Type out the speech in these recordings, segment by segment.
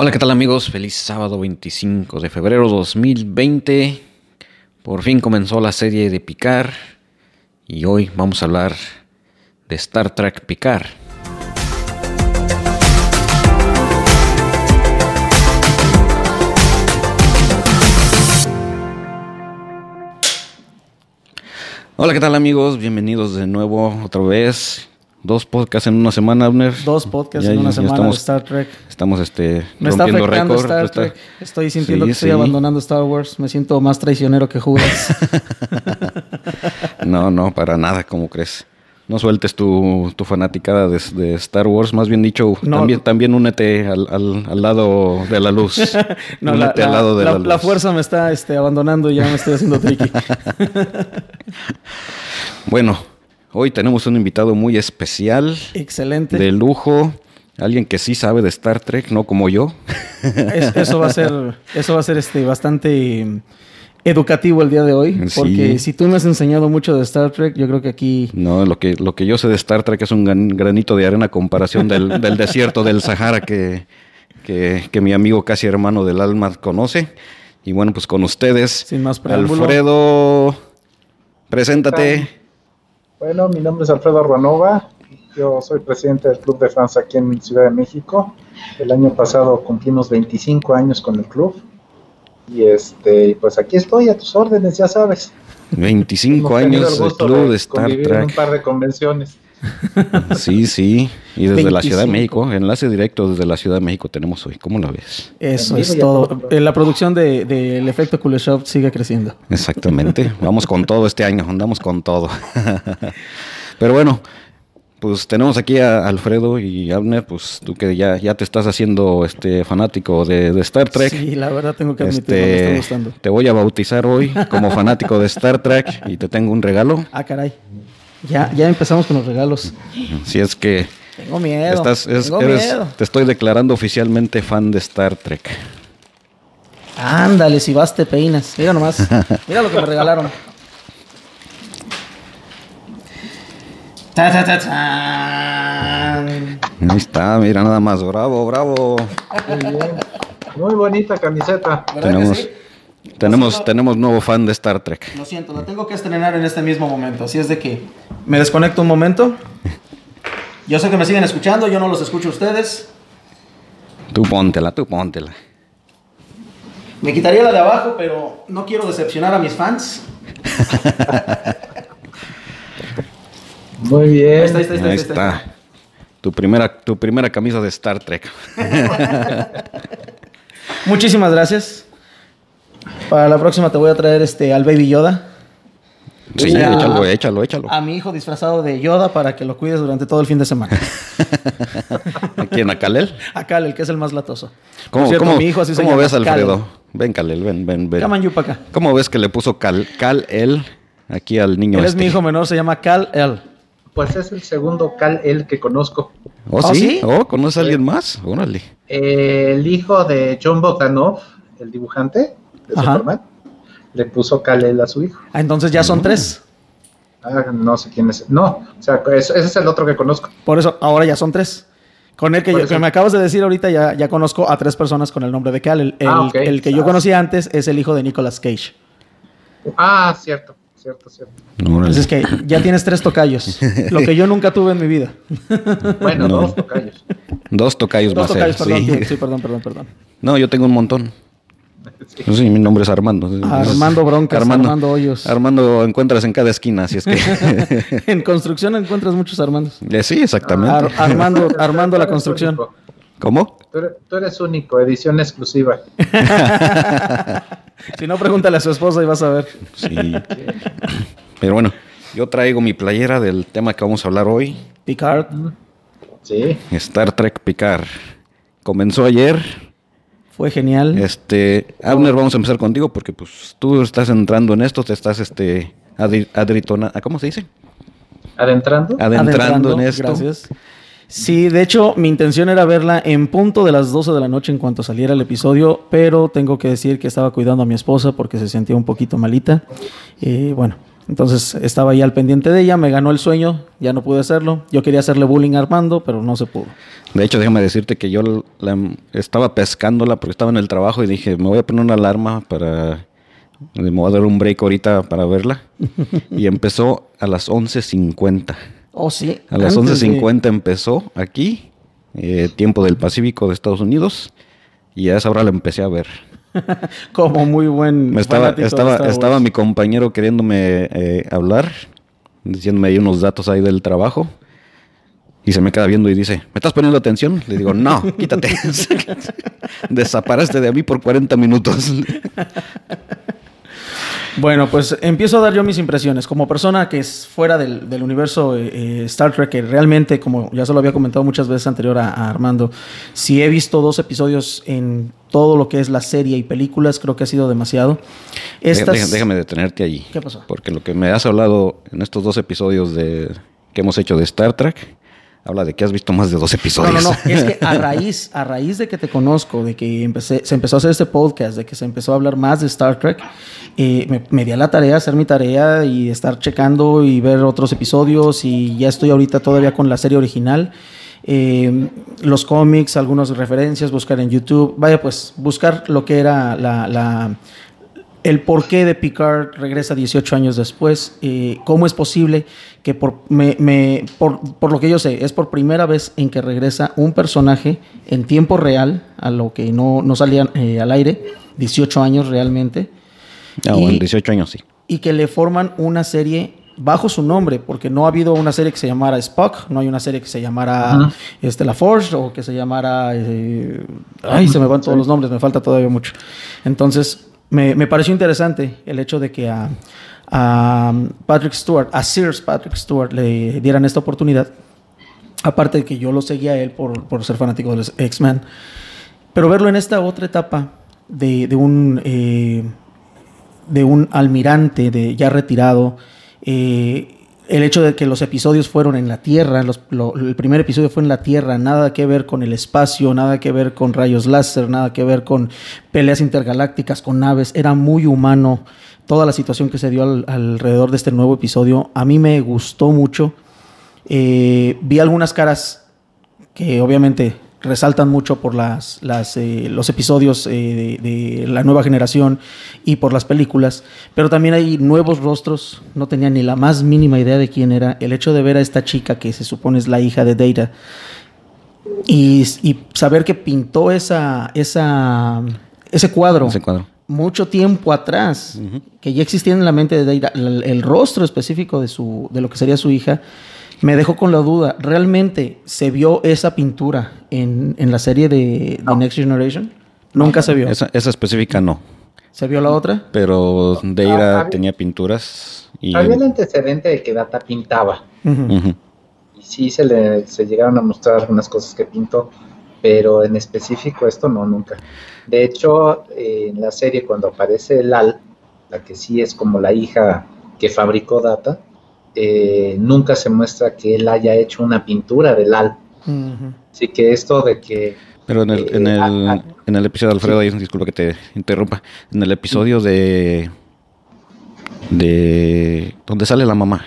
Hola, ¿qué tal amigos? Feliz sábado 25 de febrero 2020. Por fin comenzó la serie de Picar y hoy vamos a hablar de Star Trek Picar. Hola, ¿qué tal amigos? Bienvenidos de nuevo otra vez. Dos podcasts en una semana, Abner. Dos podcasts Ya- en una semana estamos- de Star Trek. Estamos este, Me está rompiendo afectando. Star está- Trek. Estoy sintiendo Sí, que estoy abandonando Star Wars. Me siento más traicionero que Judas. No, no, para nada, ¿cómo crees? No sueltes tu, tu fanaticada de, de Star Wars, más bien dicho, No. también, también únete al, al- al lado de la luz. No, la, únete al la- lado de la, la- luz. la fuerza me está este, abandonando y ya me estoy haciendo tricky. Bueno, hoy tenemos un invitado muy especial, Excelente. de lujo, alguien que sí sabe de Star Trek, no como yo. Es- eso va a ser, eso va a ser este, bastante educativo el día de hoy. Sí. Porque si tú me has enseñado mucho de Star Trek, yo creo que aquí No, lo que, lo que yo sé de Star Trek es un gran- granito de arena a comparación del, del desierto del Sahara que, que, que mi amigo casi hermano del alma conoce. Y bueno, pues con ustedes, Sin más preámbulo. Alfredo, preséntate. Bueno, mi nombre es Alfredo Ruanova. Yo soy presidente del Club de Fans aquí en Ciudad de México. El año pasado cumplimos 25 años con el club. Y este, pues aquí estoy a tus órdenes, ya sabes. 25 Hemos tenido años el de gusto Club de Star convivir en un Trek. par de convenciones. Sí, sí. Y desde la Ciudad de 25. México, enlace directo desde la Ciudad de México tenemos hoy. ¿Cómo lo ves? eso es todo. todo. La producción del de, del efecto Kuleshov sigue creciendo. Exactamente. Vamos con todo este año, andamos con todo. Pero bueno, pues tenemos aquí a Alfredo y Abner, pues tú que ya, ya te estás haciendo este fanático de, de Star Trek. Sí, la verdad tengo que admitirlo, me Este, está gustando. te voy a bautizar hoy como fanático de Star Trek y te tengo un regalo. Ah, caray. Ya, ya empezamos con los regalos. Si es que Tengo miedo. estás, es- tengo eres- miedo. te estoy declarando oficialmente fan de Star Trek. Ándale, si vas te peinas. Mira nomás. Mira lo que me regalaron. Ta, ta, ta, tan. Ahí está, mira nada más, bravo, bravo. Muy bien. Muy bonita camiseta. ¿Verdad que Tenemos, sí? Tenemos, siento- tenemos nuevo fan de Star Trek. Lo siento, la tengo que estrenar en este mismo momento. Así es de que me desconecto un momento. Yo sé que me siguen escuchando, yo no los escucho a ustedes. Tú póntela, tú póntela. Me quitaría la de abajo, pero no quiero decepcionar a mis fans. Muy bien. Ahí está, ahí está, ahí está. Tu primera, tu primera camisa de Star Trek. Muchísimas gracias. Para la próxima te voy a traer este al Baby Yoda. Sí, sea, échalo, échalo, échalo. A mi hijo disfrazado de Yoda para que lo cuides durante todo el fin de semana. ¿A quién? ¿A Kalel? A Cal, el que es el más latoso. ¿Cómo, Por cierto, cómo- mi hijo así se cómo llama, ves, Alfredo? Kal. Ven, Kalel, ven, ven, ven. Llaman Yupa acá. ¿Cómo ves que le puso Cal, Cal él aquí al niño Él es este? mi hijo menor, se llama Cal El. Pues es el segundo Cal El que conozco. ¿Oh, ¿Oh, sí? sí? ¿Oh, conoces a alguien más? Órale. El hijo de John Bogdanov, el dibujante de Ajá. Superman, le puso Cal El a su hijo. Ah, entonces ya son tres. Ah, no sé quién es. No, o sea, es- ese es el otro que conozco. Por eso, ahora ya son tres. Con el que, yo- que me acabas de decir ahorita, ya, ya conozco a tres personas con el nombre de Cal. El, el- Ah, ok. el que yo Ah. conocí antes es el hijo de Nicolas Cage. Ah, cierto, cierto, cierto. Órale. Entonces es que ya tienes tres tocayos. lo que yo nunca tuve en mi vida. Bueno, No. dos tocayos. Dos tocayos Dos más tocayos, él, perdón. sí. Sí, perdón, perdón, perdón. No, yo tengo un montón. Sí, mi nombre es Armando. Armando Broncas, Armando Hoyos. Armando encuentras en cada esquina, así es que... en construcción encuentras muchos Armandos. Eh, sí, exactamente. Ar- Armando, Armando la construcción. único. ¿Cómo? Tú eres, tú eres único, edición exclusiva. Si no, pregúntale a su esposa y vas a ver. Sí. Pero bueno, yo traigo mi playera del tema que vamos a hablar hoy. Picard. Sí. Star Trek Picard. Comenzó ayer. Fue genial. Este, Abner, vamos a empezar contigo porque pues tú estás entrando en esto, te estás este adri- adritona- ¿cómo se dice? Adentrando. Adentrando, en esto. Gracias. Sí, de hecho, mi intención era verla en punto de las 12 de la noche en cuanto saliera el episodio, pero tengo que decir que estaba cuidando a mi esposa porque se sentía un poquito malita. Y bueno, Entonces estaba ahí al pendiente de ella, me ganó el sueño, ya no pude hacerlo. Yo quería hacerle bullying a Armando, pero no se pudo. De hecho, déjame decirte que yo la- estaba pescándola porque estaba en el trabajo y dije, me voy a poner una alarma para... Me voy a dar un break ahorita para verla. y empezó a las 11.50. Oh, sí. A las antes de- 11.50 empezó aquí, eh, tiempo del Pacífico de Estados Unidos, y a esa hora la empecé a ver. Como muy buen. Me estaba, estaba, estaba mi compañero queriéndome eh, hablar, diciéndome ahí unos datos ahí del trabajo, y se me queda viendo y dice, ¿me estás poniendo atención? Le digo, no, quítate. Desaparece de mí por 40 minutos. Bueno, pues empiezo a dar yo mis impresiones. Como persona que es fuera del, del universo eh, eh, Star Trek, que realmente, como ya se lo había comentado muchas veces anterior a, a Armando, si he visto dos episodios en todo lo que es la serie y películas, creo que ha sido demasiado. Estas... Déjame detenerte ahí. ¿Qué pasó? Porque lo que me has hablado en estos dos episodios de, que hemos hecho de Star Trek, habla de que has visto más de dos No, episodios. no, no. Es que a raíz, a raíz de que te conozco, de que empecé, se empezó a hacer este podcast, de que se empezó a hablar más de Star Trek, eh, me, me di a la tarea, hacer mi tarea y estar checando y ver otros episodios. Y ya estoy ahorita todavía con la serie original. Eh, los cómics, algunas referencias, buscar en YouTube. Vaya, pues, buscar lo que era la, la- el porqué de Picard regresa 18 años después, eh, cómo es posible que por, me- me- por, por lo que yo sé, es por primera vez en que regresa un personaje en tiempo real, a lo que no, no salía eh, al aire, 18 años realmente, Ah, Y- bueno, 18 años sí. y que le forman una serie bajo su nombre, porque no ha habido una serie que se llamara Spock, no hay una serie que se llamara este, La Forge o que se llamara... eh, ay, se me van todos los nombres, me falta todavía mucho. Entonces, me, me pareció interesante el hecho de que a, a Patrick Stewart, a Sears Patrick Stewart, le dieran esta oportunidad. Aparte de que yo lo seguía a él por, por ser fanático de los X-Men. Pero verlo en esta otra etapa de, de un... eh, de un almirante de, ya retirado. eh, el hecho de que los episodios fueron en la Tierra, el primer episodio fue en la Tierra, nada que ver con el espacio, nada que ver con rayos láser, nada que ver con peleas intergalácticas, con naves, era muy humano toda la situación que se dio al- alrededor de este nuevo episodio. A mí me gustó mucho. Eh, vi algunas caras que obviamente resaltan mucho por las, las, eh, los episodios eh, de, de la nueva generación y por las películas, pero también hay nuevos rostros, no tenía ni la más mínima idea de quién era. El hecho de ver a esta chica que se supone es la hija de Data y, y saber que pintó esa, esa, ese cuadro Ese cuadro. mucho tiempo atrás, que ya existía en la mente de Data, el, el rostro específico de, su, de lo que sería su hija, me dejó con la duda, ¿realmente se vio esa pintura en, en la serie de, de Next Generation? Nunca se vio. Esa, esa específica no. ¿Se vio la otra? Pero Deira Ah, había- tenía pinturas y... Había el antecedente de que Data pintaba. Y sí se le se llegaron a mostrar algunas cosas que pintó, pero en específico esto no, nunca. De hecho, eh, en la serie cuando aparece Lal, la que sí es como la hija que fabricó Data, eh, nunca se muestra que él haya hecho una pintura de Lal. Ujú. Así que esto de que Pero en el, en Eh, el, ah, ah. en el episodio, Alfredo, ahí, disculpa que te interrumpa. En el episodio de. de. donde sale la mamá.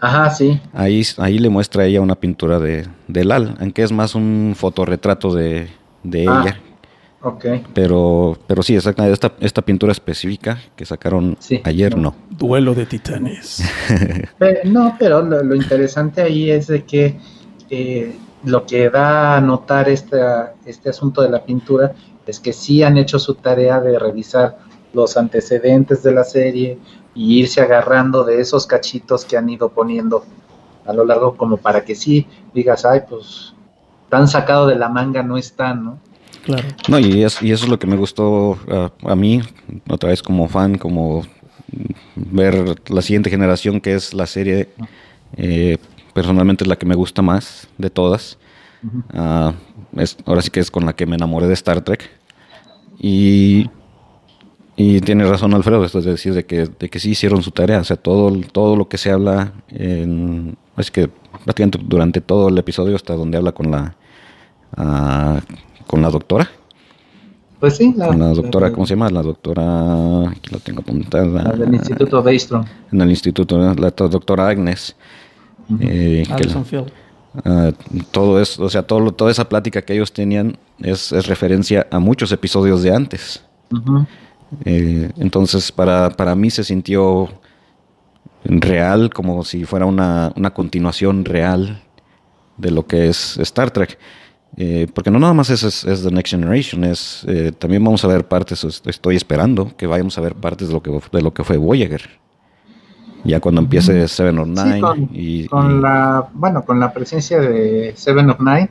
Ajá, sí. Ahí, ahí le muestra a ella una pintura de, de Lal, aunque es más un fotorretrato de, de Ah. ella. Ok. Pero, pero sí, exactamente, esta, esta pintura específica que sacaron Sí. ayer no. Duelo de titanes. Pe- no, pero lo, lo interesante ahí es de que eh, lo que da a notar esta- este asunto de la pintura es que sí han hecho su tarea de revisar los antecedentes de la serie y irse agarrando de esos cachitos que han ido poniendo a lo largo como para que sí digas, ay, pues tan sacado de la manga no están, ¿no? Claro. No, y, es- y eso es lo que me gustó a mí, otra vez como fan, como ver la siguiente generación, que es la serie, eh, personalmente es la que me gusta más de todas. Ah, es, ahora sí que es con la que me enamoré de Star Trek. Y, y tiene razón Alfredo, esto es decir, de que, de que sí hicieron su tarea. O sea, todo, todo lo que se habla, en, es que prácticamente durante todo el episodio, hasta donde habla con la, ah, con la doctora, Pues sí, la, la doctora, ¿cómo se llama? La doctora, aquí la tengo apuntada. La del Instituto Daystrom. En el instituto, la doctora Agnes. eh, uh, todo eso, o sea, todo, toda esa plática que ellos tenían es, es referencia a muchos episodios de antes. eh, entonces, para, para mí se sintió real, como si fuera una, una continuación real de lo que es Star Trek. Eh, porque no nada más es, es, The Next Generation, es eh, también vamos a ver partes, estoy esperando que vayamos a ver partes de lo que, de lo que fue Voyager. Ya cuando empiece Seven of Nine. con, y, con la, bueno, con la presencia de Seven of Nine,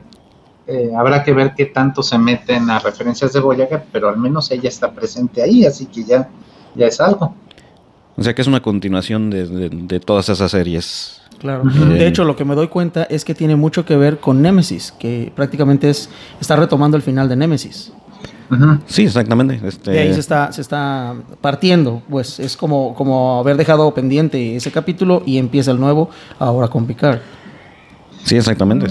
eh, habrá que ver qué tanto se meten a referencias de Voyager, pero al menos ella está presente ahí, así que ya, ya es algo. O sea que es una continuación de, de, de todas esas series Claro. De hecho, lo que me doy cuenta es que tiene mucho que ver con Nemesis, que prácticamente es está retomando el final de Nemesis. Sí, exactamente. Este... De ahí se está, se está partiendo, pues es como, como haber dejado pendiente ese capítulo y empieza el nuevo ahora con Picard. Sí, exactamente.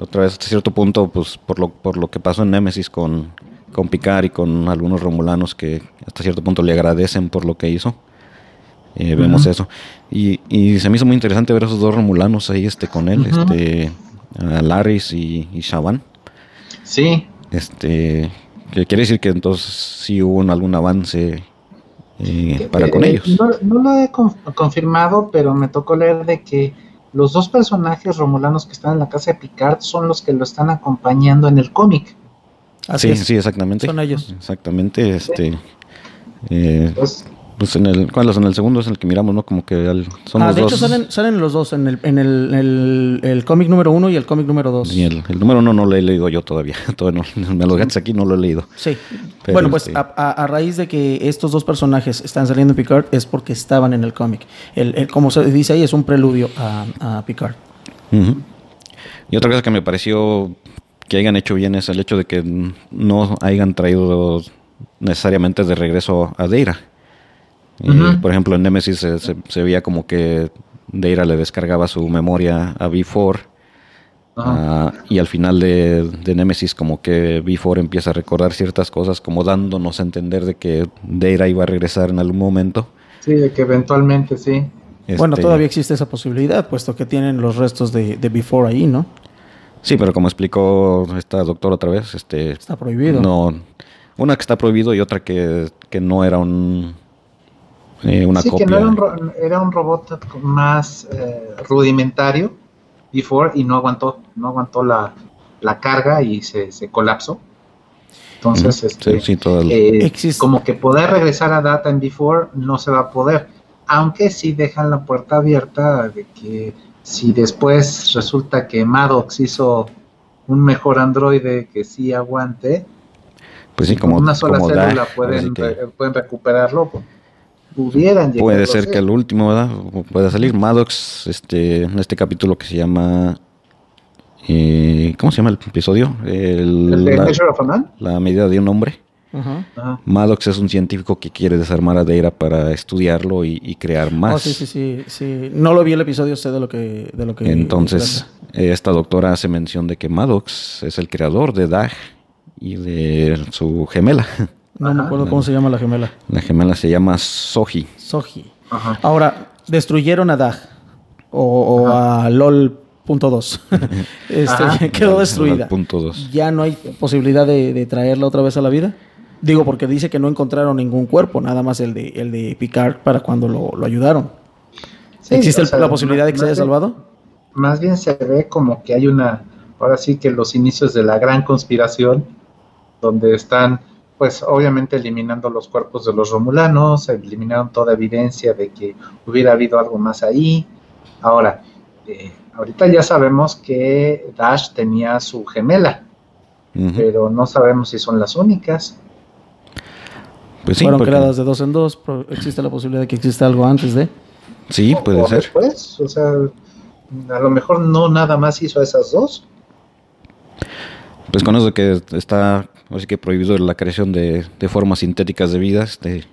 otra vez, hasta cierto punto, pues por lo, por lo que pasó en Nemesis con, con Picard y con algunos romulanos que hasta cierto punto le agradecen por lo que hizo. Eh, vemos eso. Y, y, se me hizo muy interesante ver esos dos romulanos ahí este, con él, este, Laris y, y Shaban. Sí. Este, que quiere decir que entonces sí hubo algún avance eh, para con ellos. No, no, lo he confirmado, pero me tocó leer de que los dos personajes romulanos que están en la casa de Picard son los que lo están acompañando en el cómic. Sí, sí, exactamente. Son ellos. Exactamente, este. Eh, pues, pues en el, ¿cuál es? En el segundo es el que miramos, ¿no? Como que el, son ah, los de dos. hecho salen, salen los dos, en el, en el, el, el cómic número uno y el cómic número dos. Y el, el, número uno no lo he leído yo todavía. todavía no, me lo gates aquí, no lo he leído. Sí. Pero bueno, pues este... a, a, raíz de que estos dos personajes están saliendo en Picard es porque estaban en el cómic. El, el, como se dice ahí, es un preludio a, a Picard. Uh -huh. Y otra cosa que me pareció que hayan hecho bien es el hecho de que no hayan traído necesariamente de regreso a Deira. Uh -huh. Por ejemplo, en Nemesis se, se, se, veía como que Deira le descargaba su memoria a V4. Uh -huh. uh, y al final de, de, Nemesis como que V4 empieza a recordar ciertas cosas como dándonos a entender de que Deira iba a regresar en algún momento. Sí, de que eventualmente sí. Este... Bueno, todavía existe esa posibilidad, puesto que tienen los restos de, de V4 ahí, ¿no? Sí, pero como explicó esta doctora otra vez, este... Está prohibido. No, una que está prohibido y otra que, que no era un eh, una sí, copia. que no era un, era un robot más eh, rudimentario before y no aguantó, no aguantó la, la carga y se, se colapsó. Entonces, mm, este, sí, sí, el... eh, como que poder regresar a data en before no se va a poder, aunque sí dejan la puerta abierta de que si después resulta que Maddox hizo un mejor androide que sí aguante, pues sí, como una sola como célula da, pueden, que... re, pueden recuperarlo. Pues pudieran llegar Puede ser que el último, ¿verdad? Pueda salir. Maddox, este, en este capítulo que se llama. Eh, ¿Cómo se llama el episodio? El, ¿El de la, of a Man? la medida de un hombre. Uh -huh. Maddox es un científico que quiere desarmar a Deira para estudiarlo y, y crear más. Oh, sí, sí, sí, sí. No lo vi el episodio, sé de lo que. De lo que Entonces, esta doctora hace mención de que Maddox es el creador de Dag y de su gemela. No Ajá. me acuerdo cómo se llama la gemela. La gemela se llama Soji. Soji. Ajá. Ahora, destruyeron a Dag o, o a LOL.2. este, quedó destruida. Punto dos. Ya no hay posibilidad de, de, traerla otra vez a la vida. Digo, porque dice que no encontraron ningún cuerpo, nada más el de, el de Picard para cuando lo, lo ayudaron. Sí, ¿Existe sea, la posibilidad de que se haya bien, salvado? Más bien se ve como que hay una, ahora sí que los inicios de la gran conspiración, donde están pues obviamente eliminando los cuerpos de los romulanos, eliminaron toda evidencia de que hubiera habido algo más ahí. Ahora, eh, ahorita ya sabemos que Dash tenía su gemela, uh -huh. pero no sabemos si son las únicas. Pues sí, Fueron porque... creadas de dos en dos, pero existe la posibilidad de que exista algo antes de. Sí, puede o ser. Después, o sea, a lo mejor no nada más hizo a esas dos. Pues con eso que está así que prohibido la creación de, de formas sintéticas de vida. Este,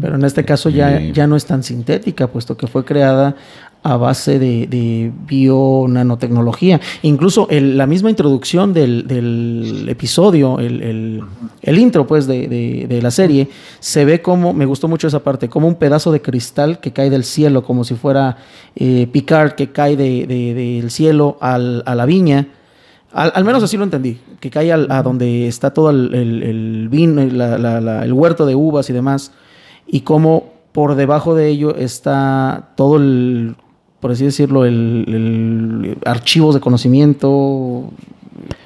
Pero en este caso ya, eh, ya no es tan sintética, puesto que fue creada a base de, de bio-nanotecnología. Incluso el, la misma introducción del, del episodio, el, el, el intro pues de, de- de la serie, se ve como, me gustó mucho esa parte, como un pedazo de cristal que cae del cielo, como si fuera eh, Picard que cae de- de- del cielo al- a la viña. Al, al menos así lo entendí, que cae al- a donde está todo el, el- el vino, la- la- la- el huerto de uvas y demás, y como por debajo de ello está todo el, por así decirlo, el, archivos de conocimiento,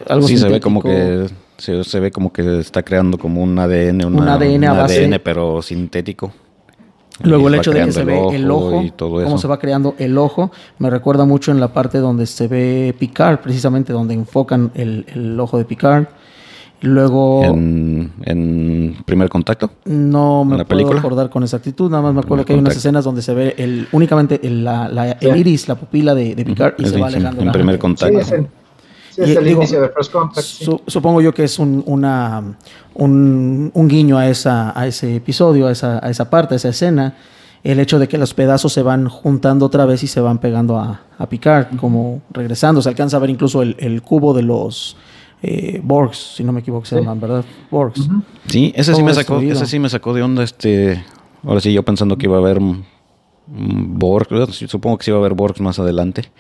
algo sí, se ve como que se, se ve como que está creando como un ADN, una- Un ADN a base- ADN pero sintético. Luego el hecho de que se ve creando el ojo, y todo cómo eso. se va creando el ojo, me recuerda mucho en la parte donde se ve Picard, precisamente donde enfocan el, el ojo de Picard. Luego en, en primer contacto. no me la puedo película? acordar con exactitud, nada más me acuerdo Primer que hay unas escenas donde se ve el, únicamente el, la- la- el iris, la pupila de, de Picard y Es se va alejando. en la- primer Sí, contacto. el, sí, es Y el digo, inicio de First Contact. sí. Supongo yo que es un, una, un, un guiño a, esa, a ese episodio, a esa, a esa parte, a esa escena. El hecho de que los pedazos se van juntando otra vez y se van pegando a, a Picard, como regresando. Se alcanza a ver incluso el, el cubo de los eh, Borgs, si no me equivoco, se Sí. llaman, ¿verdad? Borgs. Sí, ese sí me sacó, ese sí me sacó de onda este ahora sí yo pensando que iba a haber Borg, sí, supongo que sí iba a haber Borgs más adelante.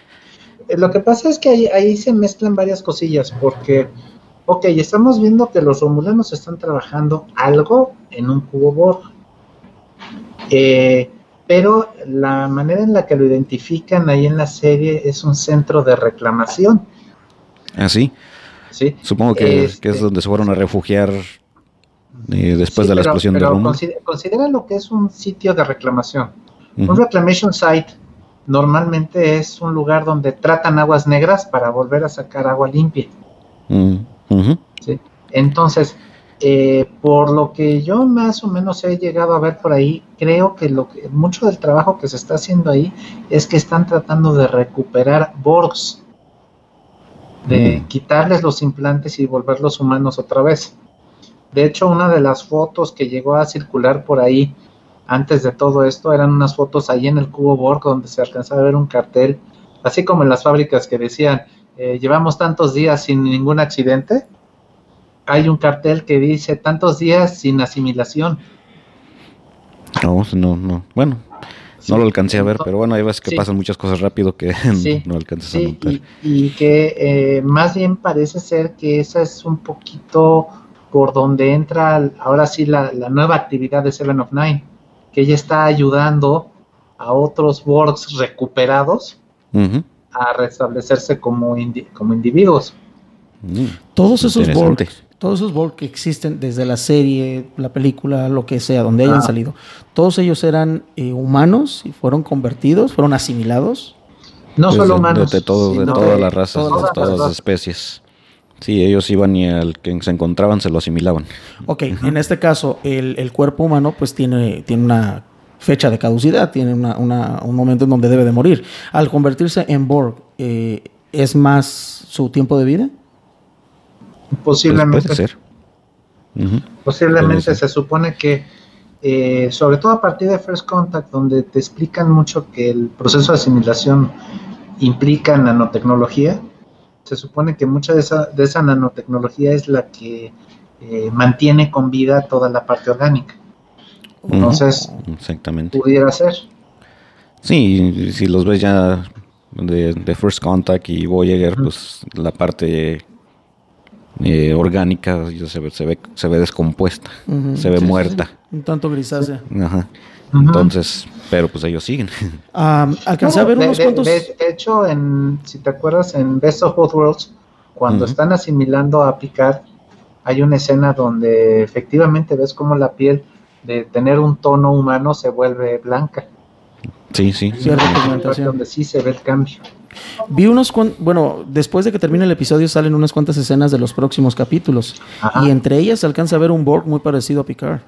Eh, Lo que pasa es que ahí, ahí se mezclan varias cosillas, porque, ok, estamos viendo que los romulanos están trabajando algo en un cubo Borg, Eh, pero la manera en la que lo identifican ahí en la serie es un centro de reclamación, Ah, sí. ¿sí? Supongo que, Este- que es donde se fueron a refugiar eh, después Sí, de la pero- explosión de pero Roma. consider- considera lo que es un sitio de reclamación. Un reclamation site normalmente es un lugar donde tratan aguas negras para volver a sacar agua limpia. Mm. Entonces, eh, por lo que yo más o menos he llegado a ver por ahí, creo que, lo que mucho del trabajo que se está haciendo ahí es que están tratando de recuperar Borgs, de Mm. quitarles los implantes y volverlos humanos otra vez. De hecho, una de las fotos que llegó a circular por ahí antes de todo esto eran unas fotos ahí en el cubo Borg donde se alcanzaba a ver un cartel, así como en las fábricas que decían, eh, llevamos tantos días sin ningún accidente. Hay un cartel que dice tantos días sin asimilación. No, no, no. Bueno, Sí. no lo alcancé a ver, pero bueno, hay veces que Sí. pasan muchas cosas rápido que Sí, no alcanzas a notar. y, y que eh, más bien parece ser que esa es un poquito por donde entra ahora sí la, la nueva actividad de Seven of Nine, que ella está ayudando a otros Borgs recuperados a restablecerse como, indi- como individuos. Mm. Todos esos Interesante. Borg, todos esos Borg que existen desde la serie, la película, lo que sea, donde hayan Ah. salido, todos ellos eran eh, humanos y fueron convertidos, fueron asimilados. No Pues solo de- humanos. De, de todo- de de las razas, todas de las todas las razas. especies. Sí, ellos iban y al que se encontraban se lo asimilaban. Ok, en este caso, el, el cuerpo humano pues tiene, tiene una fecha de caducidad, tiene una- una- un momento en donde debe de morir. Al convertirse en Borg, eh, ¿es más su tiempo de vida? Pues Posiblemente. puede ser. Posiblemente Puede ser. se supone que, eh, sobre todo a partir de First Contact, donde te explican mucho que el proceso de asimilación implica nanotecnología, se supone que mucha de esa, de esa nanotecnología es la que eh, mantiene con vida toda la parte orgánica. Entonces, Exactamente. pudiera ser. Sí, si los ves ya de, de First Contact y Voyager, Ujú. pues la parte eh, orgánica ya se ve, se ve, se ve descompuesta, se ve sí, muerta. sí. Un tanto grisácea. Ajá. Entonces, pero pues ellos siguen. Ah, alcancé a ver de, unos de- cuantos... de- de hecho, en, si te acuerdas, en Best of Both Worlds, cuando están asimilando a Picard, hay una escena donde efectivamente ves cómo la piel de tener un tono humano se vuelve blanca. Sí, sí. Parte pigmentación. donde sí se ve el cambio. Vi unos cuan- bueno, después de que termine el episodio salen unas cuantas escenas de los próximos capítulos. Ajá. Y entre ellas se alcanza a ver un Borg muy parecido a Picard.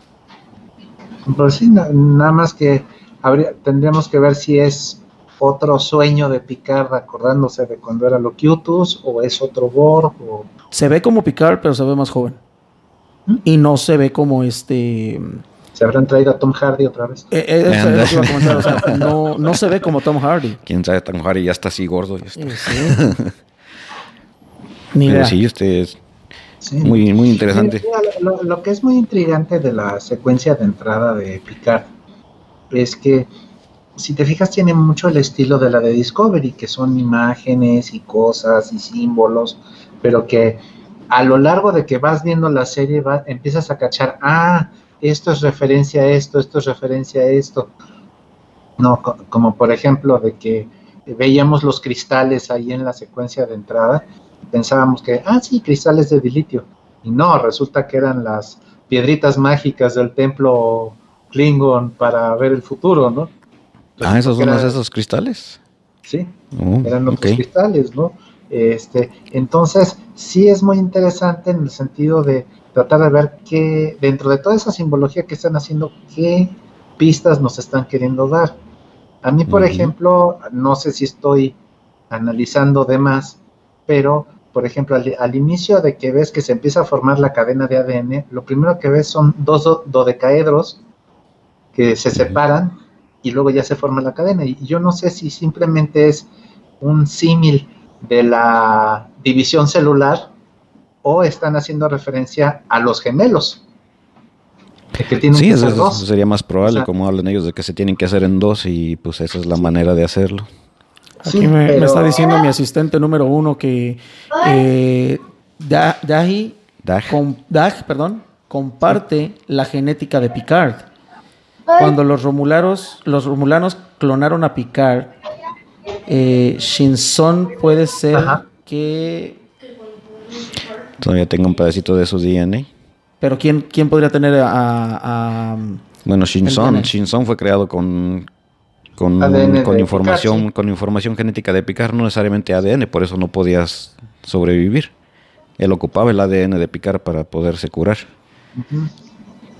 Pues sí, na- nada más que habría, tendríamos que ver si es otro sueño de Picard acordándose de cuando era Locutus o es otro Borg o Se ve como Picard, pero se ve más joven. ¿Mm? Y no se ve como este... se habrán traído a Tom Hardy otra vez. eh, eh, eso es lo que iba a comentar, o sea, no, no se ve como Tom Hardy. Quién sabe, Tom Hardy ya está así gordo. ya está. Eh, sí. Ni Pero sí, este es- Muy, muy interesante. lo, que es muy intrigante de la secuencia de entrada de Picard es que, si te fijas, tiene mucho el estilo de la de Discovery, que son imágenes y cosas y símbolos, pero que a lo largo de que vas viendo la serie va, empiezas a cachar, ah, esto es referencia a esto, esto es referencia a esto. No, como por ejemplo de que veíamos los cristales ahí en la secuencia de entrada, pensábamos que, ah, sí, cristales de dilitio. Y no, resulta que eran las piedritas mágicas del templo Klingon para ver el futuro, ¿no? ah, esos son esos cristales. Sí, oh, eran los cristales, ¿no? Este, entonces, sí es muy interesante en el sentido de tratar de ver qué, dentro de toda esa simbología que están haciendo, qué pistas nos están queriendo dar. A mí, por ejemplo, no sé si estoy analizando de más, pero, por ejemplo, al, inicio de que ves que se empieza a formar la cadena de ADN, lo primero que ves son dos dodecaedros que se separan y luego ya se forma la cadena. Y yo no sé si simplemente es un símil de la división celular o están haciendo referencia a los gemelos sí, eso, sería más probable, como hablan ellos de que se tienen que hacer en dos y pues esa es la manera de hacerlo. Aquí me, está diciendo mi asistente número uno que eh, Dahi, Dag. perdón, comparte la genética de Picard. Cuando los romulanos, los romulanos clonaron a Picard, eh, Shinson puede ser que... Todavía tengo un pedacito de su DNA. Pero ¿quién, quién podría tener a... bueno, Shinson, Shinson fue creado con, con, con información, con información genética de Picard, no necesariamente ADN, por eso no podías sobrevivir. Él ocupaba el ADN de Picard para poderse curar.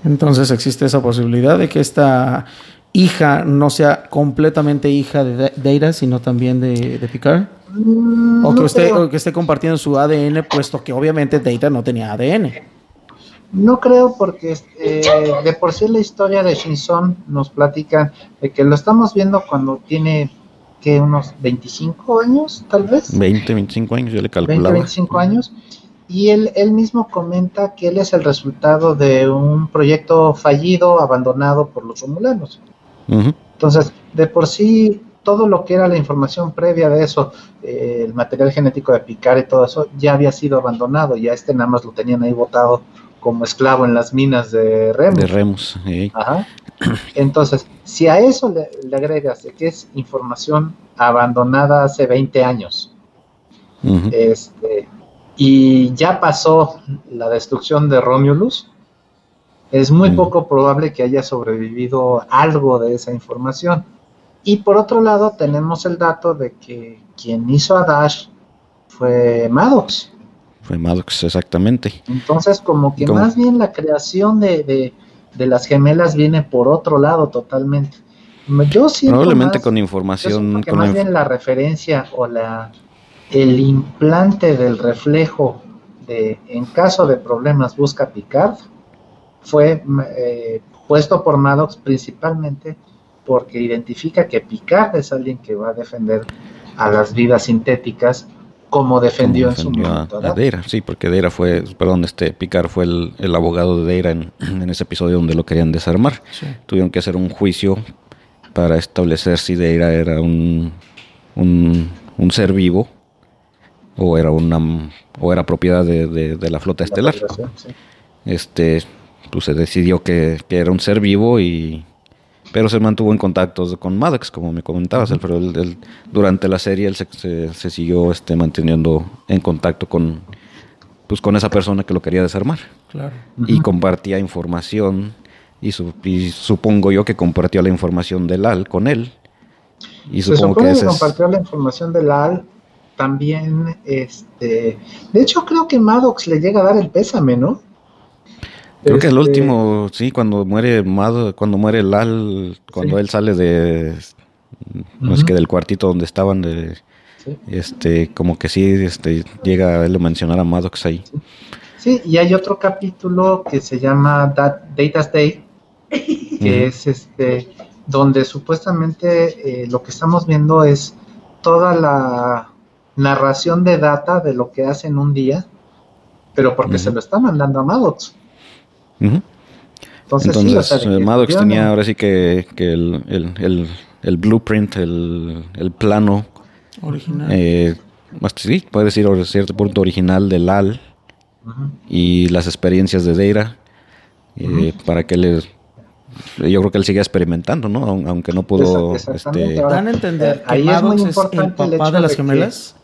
Entonces existe esa posibilidad de que esta hija no sea completamente hija de Deira, sino también de, de Picard. Mm, o, que usted, o que esté compartiendo su ADN, puesto que obviamente Deira no tenía ADN. No creo porque eh, de por sí la historia de Shinson nos platican de que lo estamos viendo cuando tiene que unos 25 años, tal vez. 20, 25 años, yo le calculaba. 20, 25 años. Y él, él mismo comenta que él es el resultado de un proyecto fallido, abandonado por los romulanos. Entonces, de por sí, todo lo que era la información previa de eso, eh, el material genético de Picard y todo eso, ya había sido abandonado, ya este nada más lo tenían ahí botado como esclavo en las minas de Remus. De Remus, Ajá. Entonces, si a eso le, agregas de que es información abandonada hace 20 años, este, y ya pasó la destrucción de Romulus, es muy poco probable que haya sobrevivido algo de esa información. Y por otro lado, tenemos el dato de que quien hizo a Dash fue Maddox. Fue Maddox, exactamente. Entonces, como que más bien la creación de, las gemelas viene por otro lado totalmente. Yo siento Probablemente con información. Con más bien la referencia o la el implante del reflejo de en caso de problemas busca Picard fue eh, puesto por Maddox principalmente porque identifica que Picard es alguien que va a defender a las vidas sintéticas como defendió, en su momento. A, Deira, sí, porque Deira fue, perdón, este Picard fue el, abogado de Deira en, ese episodio donde lo querían desarmar. Tuvieron que hacer un juicio para establecer si Deira era un, un, ser vivo o era una o era propiedad de, la flota estelar. Este, pues se decidió que, que era un ser vivo y pero se mantuvo en contacto con Maddox, como me comentabas, Alfredo. durante la serie él se, siguió este, manteniendo en contacto con, pues, con esa persona que lo quería desarmar. Claro. Y compartía información, y, supongo yo que compartió la información del AL con él. Y supongo que, que compartió la información del AL también, este, de hecho creo que Maddox le llega a dar el pésame, ¿no? Creo que el este, último, sí, cuando muere Mad, cuando muere Lal, cuando él sale de, no es que del cuartito donde estaban, de, este, como que sí, este, llega a él a mencionar a Maddox ahí. Sí. y hay otro capítulo que se llama Data's Day, que es este, donde supuestamente eh, lo que estamos viendo es toda la narración de data de lo que hace en un día pero porque se lo está mandando a Maddox. Entonces, Entonces eh, Maddox tenía ahora sí que, el, blueprint, el, plano original. Eh, sí, puede decir a cierto punto original del AL y las experiencias de Deira eh, para que le yo creo que él sigue experimentando, ¿no? Aunque no pudo. Este... Dan a entender que Maddox es, el papá de las gemelas.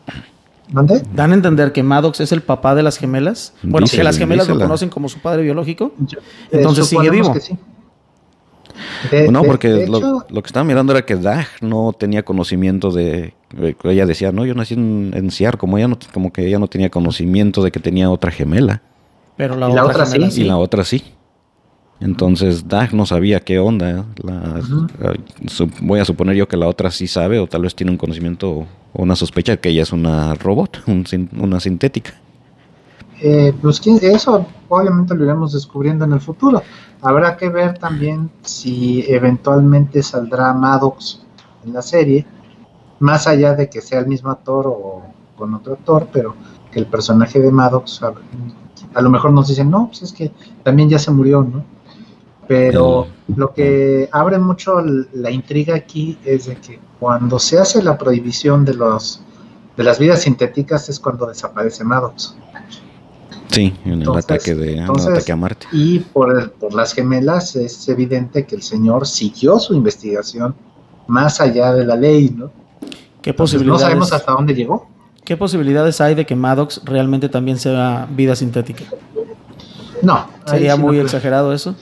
¿Dónde? Dan a entender que Maddox es el papá de las gemelas. Bueno, que las gemelas lo conocen como su padre biológico. entonces sigue vivo. no, porque lo, que estaba mirando era que Dag no tenía conocimiento de. Ella decía, no, yo nací en, en como, ella no, como que ella no tenía conocimiento de que tenía otra gemela. Pero la, otra, gemela sí. Y la otra sí. Entonces Dag no sabía qué onda. voy a suponer yo que la otra sí sabe o tal vez tiene un conocimiento o una sospecha de que ella es una robot, una sintética. Eh, pues eso obviamente lo iremos descubriendo en el futuro. Habrá que ver también si eventualmente saldrá Maddox en la serie, más allá de que sea el mismo actor o con otro actor, pero que el personaje de Maddox a, a lo mejor nos dicen, no, pues es que también ya se murió, ¿no? Pero lo que abre mucho la intriga aquí es de que cuando se hace la prohibición de los de las vidas sintéticas es cuando desaparece Maddox. Sí, en el ataque de ataque a Marte. Y por, por las gemelas es evidente que el señor siguió su investigación más allá de la ley, ¿no? ¿Qué posibilidades? no sabemos hasta dónde llegó. ¿Qué posibilidades hay de que Maddox realmente también sea vida sintética? No. ¿Sería muy exagerado eso?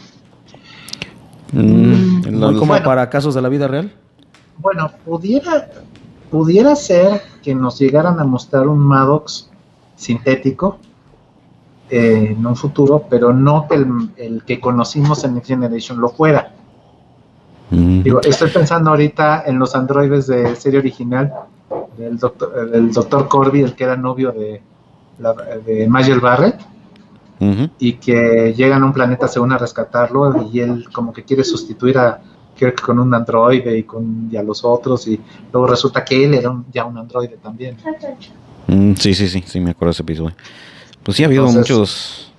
Mm, ¿Muy como para casos de la vida real? Bueno, pudiera, pudiera ser que nos llegaran a mostrar un Maddox sintético eh, en un futuro, pero no que el, que conocimos en Next Generation lo fuera. Mm. Digo, estoy pensando ahorita en los androides de serie original del doctor, del doctor Corby, el que era novio de, la, de Magel Barrett y que llegan a un planeta según a rescatarlo y él como que quiere sustituir a Kirk con un androide y con a los otros y luego resulta que él era ya un androide también. Mm, sí, sí, sí, sí, me acuerdo de ese episodio. Pues sí, ha habido muchos,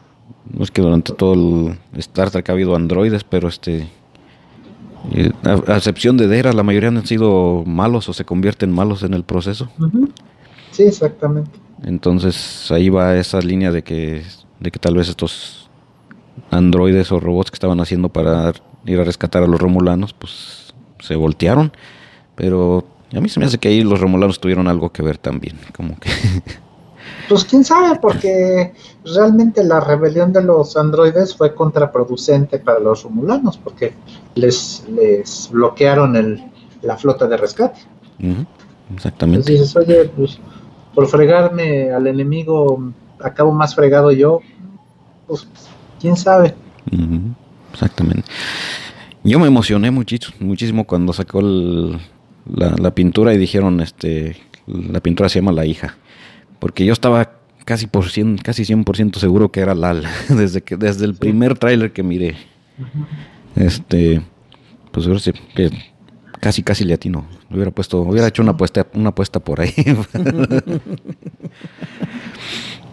no es que durante todo el Star Trek ha habido androides, pero este, eh, a, excepción de Dera, la mayoría han sido malos o se convierten malos en el proceso. Sí, exactamente. Entonces ahí va esa línea de que de que tal vez estos androides o robots que estaban haciendo para ir a rescatar a los romulanos, pues se voltearon. Pero a mí se me hace que ahí los romulanos tuvieron algo que ver también, como que... Pues quién sabe, porque realmente la rebelión de los androides fue contraproducente para los romulanos, porque les, les bloquearon el, la flota de rescate. exactamente. Entonces dices, oye, pues por fregarme al enemigo acabo más fregado yo, pues quién sabe. Exactamente. Yo me emocioné muchísimo, muchísimo cuando sacó la, pintura y dijeron, este, la pintura se llama La hija, porque yo estaba casi por cien, casi 100% seguro que era Lal, desde que desde el primer tráiler que miré. Este, pues que casi casi le atino. Hubiera puesto, hubiera hecho una apuesta, una apuesta por ahí.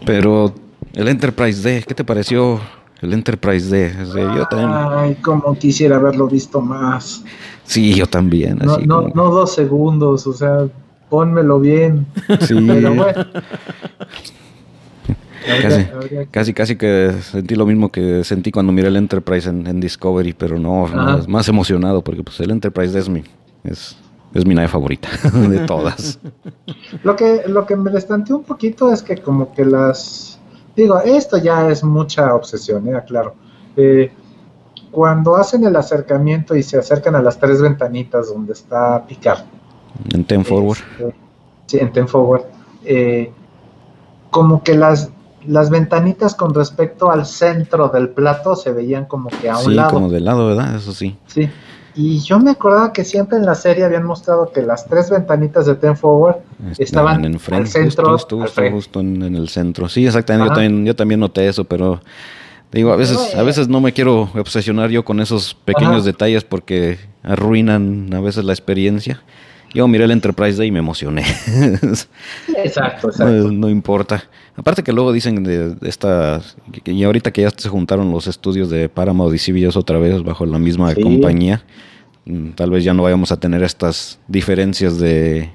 Pero el Enterprise D, ¿qué te pareció el Enterprise D? yo también... Ay, como quisiera haberlo visto más. Sí, yo también. No, no, no dos segundos, o sea, pónmelo bien. Sí. Pero bueno. Casi, casi, que sentí lo mismo que sentí cuando miré el Enterprise en, Discovery, pero no, más, emocionado porque pues el Enterprise D es mi, es, es mi nave favorita de todas. Lo que, lo que me destanteó un poquito es que como que las... Digo, esto ya es mucha obsesión, ¿eh? claro. Eh, cuando hacen el acercamiento y se acercan a las tres ventanitas donde está Picard. En Ten Forward. Este, sí, en Ten Forward. Eh, como que las, las ventanitas con respecto al centro del plato se veían como que a un lado. Sí, como de lado, ¿verdad? Eso sí. Sí. Y yo me acordaba que siempre en la serie habían mostrado que las tres ventanitas de Ten Forward estaban, en el centro. Justo, en, el centro. Sí, exactamente. Yo también, yo también noté eso, pero digo, a veces, a veces no me quiero obsesionar yo con esos pequeños detalles porque arruinan a veces la experiencia. Yo miré el Enterprise Day y me emocioné. exacto, exacto. No, no, importa. Aparte que luego dicen de, de esta... Y ahorita que ya se juntaron los estudios de Paramount y CBS otra vez bajo la misma Sí. compañía, mm, tal vez ya no vayamos a tener estas diferencias de...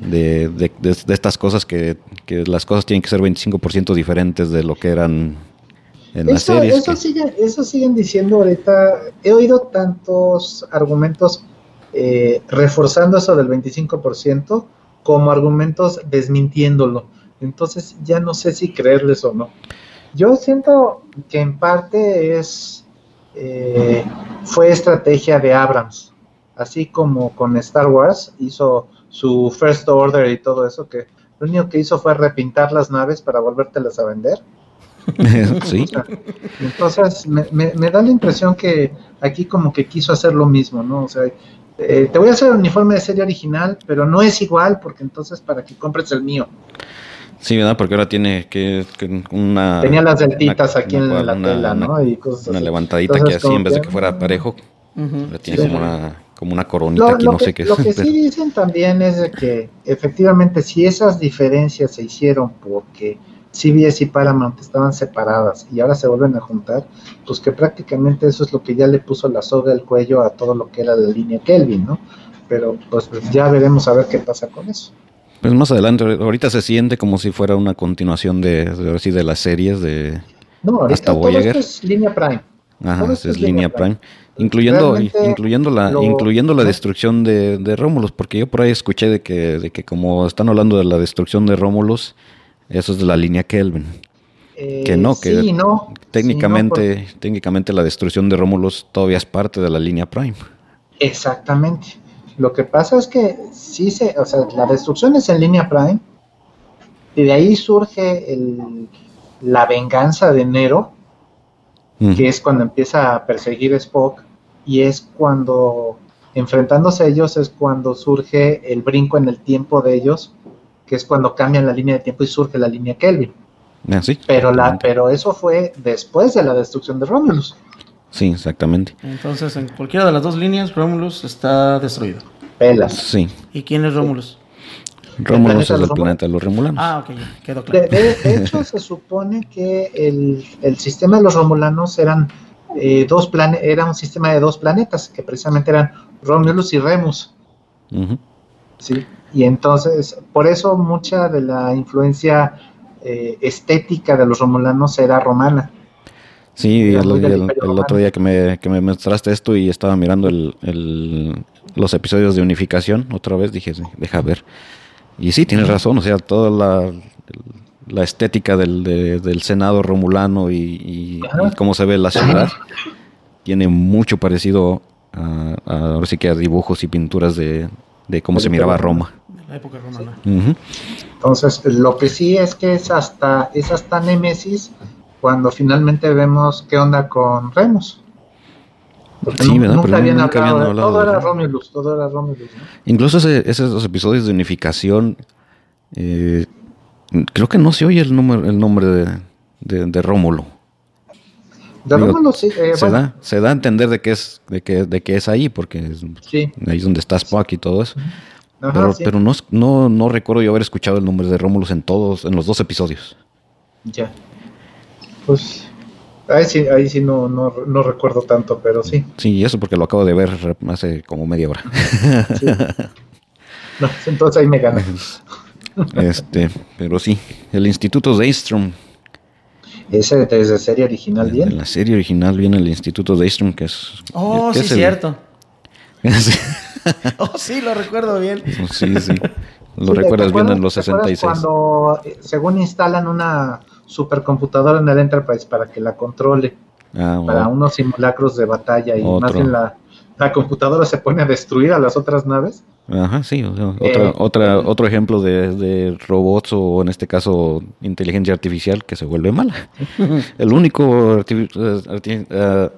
De, de- de- de estas cosas que, que las cosas tienen que ser 25% diferentes de lo que eran en las Eso, series. eso, que- sigue- eso siguen diciendo ahorita. He oído tantos argumentos eh, reforzando eso del 25% como argumentos desmintiéndolo. Entonces ya no sé si creerles o no. Yo siento que en parte es eh, fue estrategia de Abrams, así como con Star Wars hizo su First Order y todo eso que lo único que hizo fue repintar las naves para volvértelas a vender. sí, O sea, entonces, me, me- me da la impresión que aquí como que quiso hacer lo mismo, ¿no? O sea, eh, te voy a hacer el uniforme de serie original, pero no es igual, porque entonces para que compres el mío. sí, ¿verdad? Porque ahora tiene que, que una... Tenía las deltitas una- aquí en la una- tela, una- ¿no? Y cosas Una así. levantadita Entonces, que así, en vez de que- fuera parejo, ahora tiene Sí. como una, como una coronita Lo, aquí, lo no que, sé qué es. lo que sí dicen también es de que efectivamente si esas diferencias se hicieron porque CBS y Paramount estaban separadas y ahora se vuelven a juntar, pues que prácticamente eso es lo que ya le puso la soga al cuello a todo lo que era la línea Kelvin, ¿no? Pero pues ya veremos a ver qué pasa con eso. Pues más adelante, ahorita se siente como si fuera una continuación de, de, de las series de... No, ahorita Hasta todo Voyager. esto es línea Prime. Ajá, Todo es, es línea Prime. Prime. Incluyendo, incluyendo la, lo- incluyendo la destrucción de, de Rómulos, porque yo por ahí escuché de que, de que como están hablando de la destrucción de Rómulos, eso es de la línea Kelvin. Eh, Que no, que sí, no. Técnicamente, Sí, no, técnicamente la destrucción de Rómulos todavía es parte de la línea Prime. Exactamente. Lo que pasa es que sí se, o sea, la destrucción es en línea Prime y de ahí surge el- la venganza de Nero, Ujú. que es cuando empieza a perseguir a Spock y es cuando enfrentándose a ellos es cuando surge el brinco en el tiempo de ellos, que es cuando cambian la línea de tiempo y surge la línea Kelvin. Ah, sí, Pero la, pero eso fue después de la destrucción de Romulus. Sí, exactamente. Entonces, en cualquiera de las dos líneas, Romulus está destruido. Pelas. Sí. ¿Y quién es Romulus? Planeta es el planeta de los Romulanos. Ah, ok, quedó De, claro. de- de hecho, se supone que el, el sistema de los romulanos eran eh, dos plane- era un sistema de dos planetas, que precisamente eran Romulus y Remus. ¿sí? Y entonces, por eso mucha de la influencia eh, estética de los romulanos era romana. Sí, Era el, otro día que me, que me mostraste esto y estaba mirando el, el- los episodios de unificación otra vez, dije, deja ver. Y sí, tienes razón, o sea, toda la, la estética del, de- del Senado romulano y, y- Ajá. y cómo se ve la ciudad tiene mucho parecido a, a- ahora sí que a dibujos y pinturas de, de cómo se miraba Roma. La época romana. Entonces, lo que sí es que es hasta, es hasta Némesis cuando finalmente vemos qué onda con Remus. Porque Sí, ¿verdad? nunca Pero habían nunca hablado, todo de era. Romulus, todo era Romulus, ¿no? Incluso ese- esos episodios de unificación, eh, creo que no se oye el, número, el nombre de, de- de Rómulo. De Digo, Romulus, sí, eh, se, bueno, da, se da a entender de que es, de que, de que es ahí, porque es, sí, ahí es donde está Spock y todo eso. Ajá, pero sí, pero no, es- no, no recuerdo yo haber escuchado el nombre de Rómulos en todos, en los dos episodios. ya. Pues, ahí sí, ahí sí no, no, no recuerdo tanto, pero sí. Sí, y eso porque lo acabo de ver hace como media hora. sí. No, entonces ahí me gana. este, pero sí, el Instituto Daystrom, Ese desde serie original, en bien. la serie original viene el Instituto Daystrom, que es... Oh, que sí, es el- cierto. Sí. Oh, sí, lo recuerdo bien. Sí, sí. Lo Sí, ¿te recuerdas bien en los te acuerdas 66. Cuando, eh, según instalan una supercomputadora en el Enterprise para que la controle, Ah, para unos simulacros de batalla y Otro. más bien la, la computadora se pone a destruir a las otras naves. Ajá, sí. o sea, Eh, otra, otra, otro ejemplo de, de robots o en este caso inteligencia artificial que se vuelve mala. El único arti- eh, arti- eh,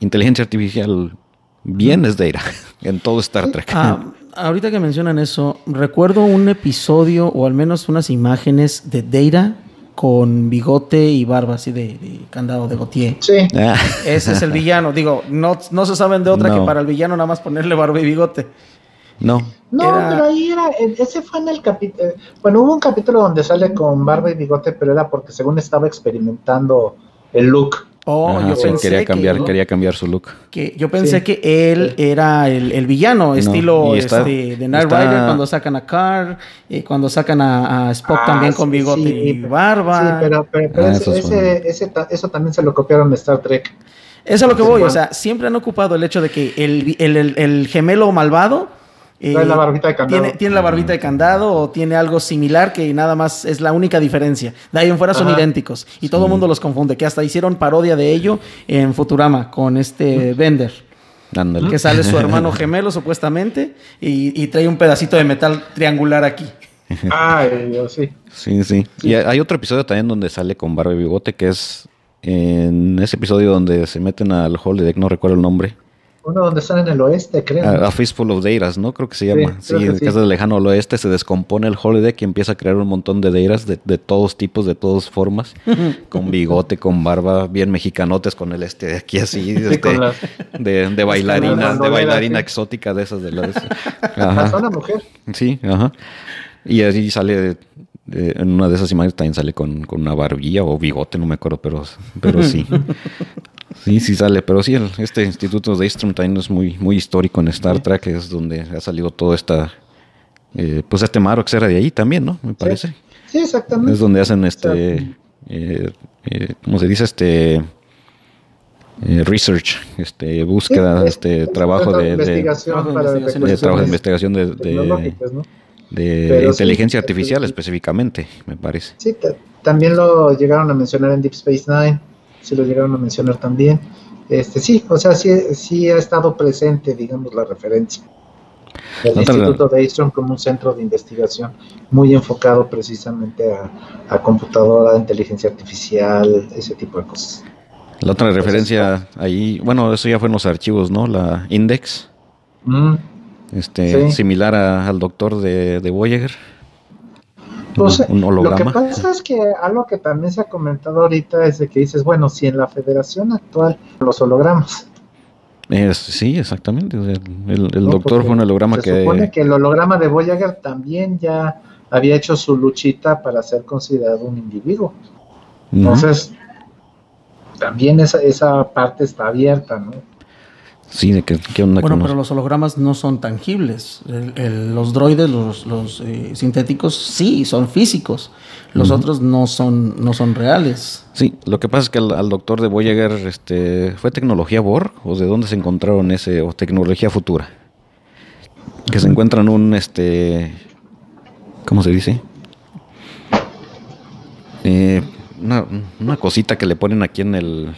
inteligencia artificial bien es Data en todo Star Trek. Ah, ahorita que mencionan eso, recuerdo un episodio o al menos unas imágenes de Data con bigote y barba así de, de candado de Gautier. Sí, Ah, Ese es el villano. Digo, no, no se saben de otra No. que para el villano nada más ponerle barba y bigote. No. No, pero ahí era, ese fue en el capítulo, eh, bueno, hubo un capítulo donde sale con barba y bigote, pero era porque según estaba experimentando el look. Oh, yo pensé quería cambiar, quería cambiar su look. Que yo pensé que él era el, villano, estilo este, de Night Rider cuando sacan a Carr, y cuando sacan a, Spock ah, también con bigote y barba. Sí, pero, ah, ese, eso también se lo copiaron de Star Trek. Eso es lo que voy, o sea, siempre han ocupado el hecho de que el, el gemelo malvado tiene la barbita de candado. Tiene, la barbita de candado o tiene algo similar que nada más es la única diferencia. De ahí en fuera son idénticos y todo el mundo los confunde. Que hasta hicieron parodia de ello en Futurama con este Bender. Que sale su hermano gemelo supuestamente y, trae un pedacito de metal triangular aquí. Ay, sí. Sí, sí. Y hay otro episodio también donde sale con barba y bigote que es en ese episodio donde se meten al holodeck, no recuerdo el nombre. Uno donde están en el oeste, creo. A, Fistful of Deiras, ¿no? Creo que se llama. Sí, en sí. del lejano oeste se descompone el holodeck y empieza a crear un montón de Deiras de, de todos tipos, de todas formas. con bigote, con barba, bien mexicanotes, con el este de aquí así, este, de, de, bailarina, de bailarina exótica de esas de la Ajá. mujer. Sí, ajá. Y así sale en una de esas imágenes también sale con, con, una barbilla o bigote, no me acuerdo, pero, pero sí. Sí, sí sale, pero sí, este Instituto de Eastrom también es muy, muy histórico en Star Trek, es donde ha salido todo esta, eh, pues este Marox era de ahí también, ¿no? Me parece. Sí, exactamente. Es donde hacen este, eh, eh, ¿cómo se dice? Este research, este búsqueda, este trabajo de, investigación de, trabajo de investigación de, de inteligencia artificial específicamente, me parece. Sí, también lo llegaron a mencionar en Deep Space Nine si lo llegaron a mencionar también. Este, sí, o sea, sí, sí ha estado presente, digamos, la referencia del Instituto de Eastrom como un centro de investigación muy enfocado precisamente a, computadora, inteligencia artificial, ese tipo de cosas. La otra referencia ahí, bueno, eso ya fue en los archivos, ¿no? La Index. Mm. este, similar al doctor de, de Voyager. Pues, Lo que pasa es que algo que también se ha comentado ahorita es de que dices, bueno, si en la federación actual los hologramas. sí, exactamente. El, doctor fue un holograma que. Se supone que el holograma de Voyager también ya había hecho su luchita para ser considerado un individuo. Entonces, también esa, esa parte está abierta, ¿no? Sí, de qué, onda Bueno, pero los hologramas no son tangibles. los droides, los, eh, sintéticos, sí, son físicos. Los otros no son, no son reales. Sí, lo que pasa es que al, doctor de Voyager, este, ¿fue tecnología Borg o de dónde se encontraron ese, o tecnología futura? Que se encuentran un, este, ¿cómo se dice? Eh, una, una cosita que le ponen aquí en el,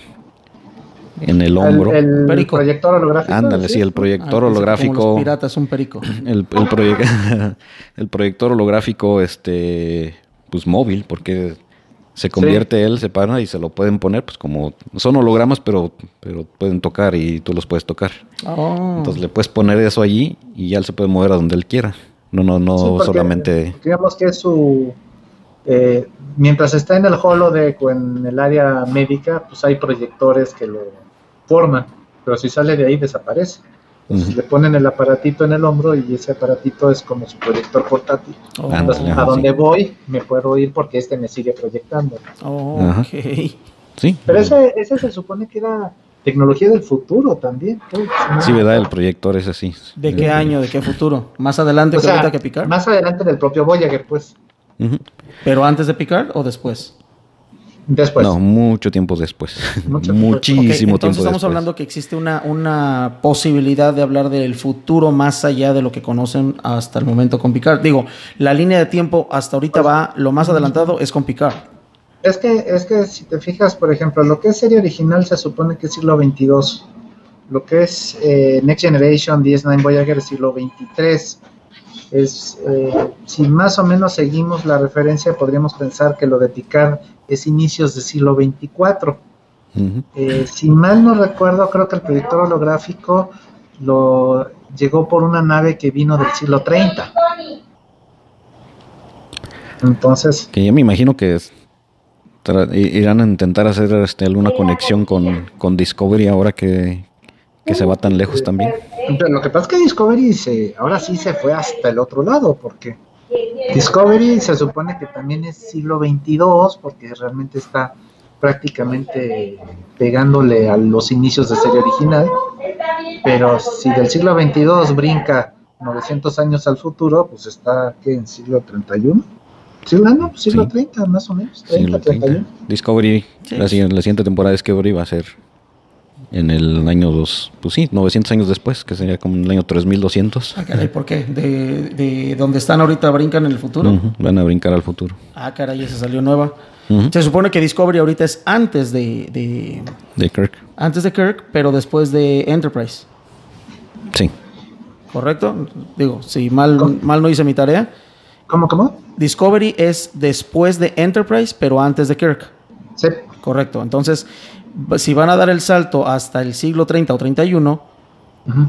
en el hombro. El, proyector holográfico. Ándale, sí, el proyector ah, holográfico. los piratas, un perico. El, el, proyector holográfico, este, pues móvil, porque se convierte él, se para y se lo pueden poner, pues como son hologramas, pero, pero pueden tocar y tú los puedes tocar. Oh. Entonces le puedes poner eso allí y ya él se puede mover a donde él quiera. No, no, no solamente. Digamos que es su. Eh, mientras está en el holodeck o en el área médica, pues hay proyectores que lo forman, pero si sale de ahí desaparece. Entonces le ponen el aparatito en el hombro y ese aparatito es como su proyector portátil. Oh. a donde voy me puedo ir porque este me sigue proyectando. Oh, Sí. Pero ese, ese se supone que era tecnología del futuro también. Sí, ¿verdad? El proyector es así. ¿De qué año? ¿De qué futuro? ¿Más adelante que que picar? Más adelante del propio Voyager, pues. ¿Pero antes de picar o después? Después. No, mucho tiempo después. Muchísimo tiempo entonces estamos hablando que existe una, una posibilidad de hablar del futuro más allá de lo que conocen hasta el momento con Picard. Digo, la línea de tiempo hasta ahorita pues, va, lo más adelantado es con Picard. Es que, es que si te fijas, por ejemplo, lo que es serie original se supone que es siglo XXII. Lo que es eh, Next Generation, DS9 Voyager, siglo XXIII es, eh, si más o menos seguimos la referencia, podríamos pensar que lo de Picard es inicios del siglo 24. Eh, si mal no recuerdo, creo que el proyector holográfico lo llegó por una nave que vino del siglo 30. Entonces. Que yo me imagino que irán a intentar hacer este, alguna conexión con, con Discovery ahora que, que se va tan lejos también. Pero lo que pasa es que Discovery se, ahora sí se fue hasta el otro lado, porque Discovery se supone que también es siglo 22, porque realmente está prácticamente pegándole a los inicios de serie original, pero si del siglo 22 brinca 900 años al futuro, pues está ¿qué, en siglo 31. Siglo, no, siglo Sí. 30 más o menos, 30, Siglo 30. 31. Discovery, Sí. la, siguiente, la siguiente temporada de Discovery va a ser en el año 2, pues sí, 900 años después, que sería como en el año 3200. Ah, caray, ¿por qué? ¿De, de donde están ahorita brincan en el futuro? Van a brincar al futuro. Ah, caray, esa salió nueva. Se supone que Discovery ahorita es antes de, de- De Kirk. antes de Kirk, pero después de Enterprise, Sí. ¿correcto? Digo, si mal, mal no hice mi tarea. ¿Cómo, cómo? Discovery es después de Enterprise, pero antes de Kirk. Sí. Correcto. Entonces, si van a dar el salto hasta el siglo 30 o 31, Ujú.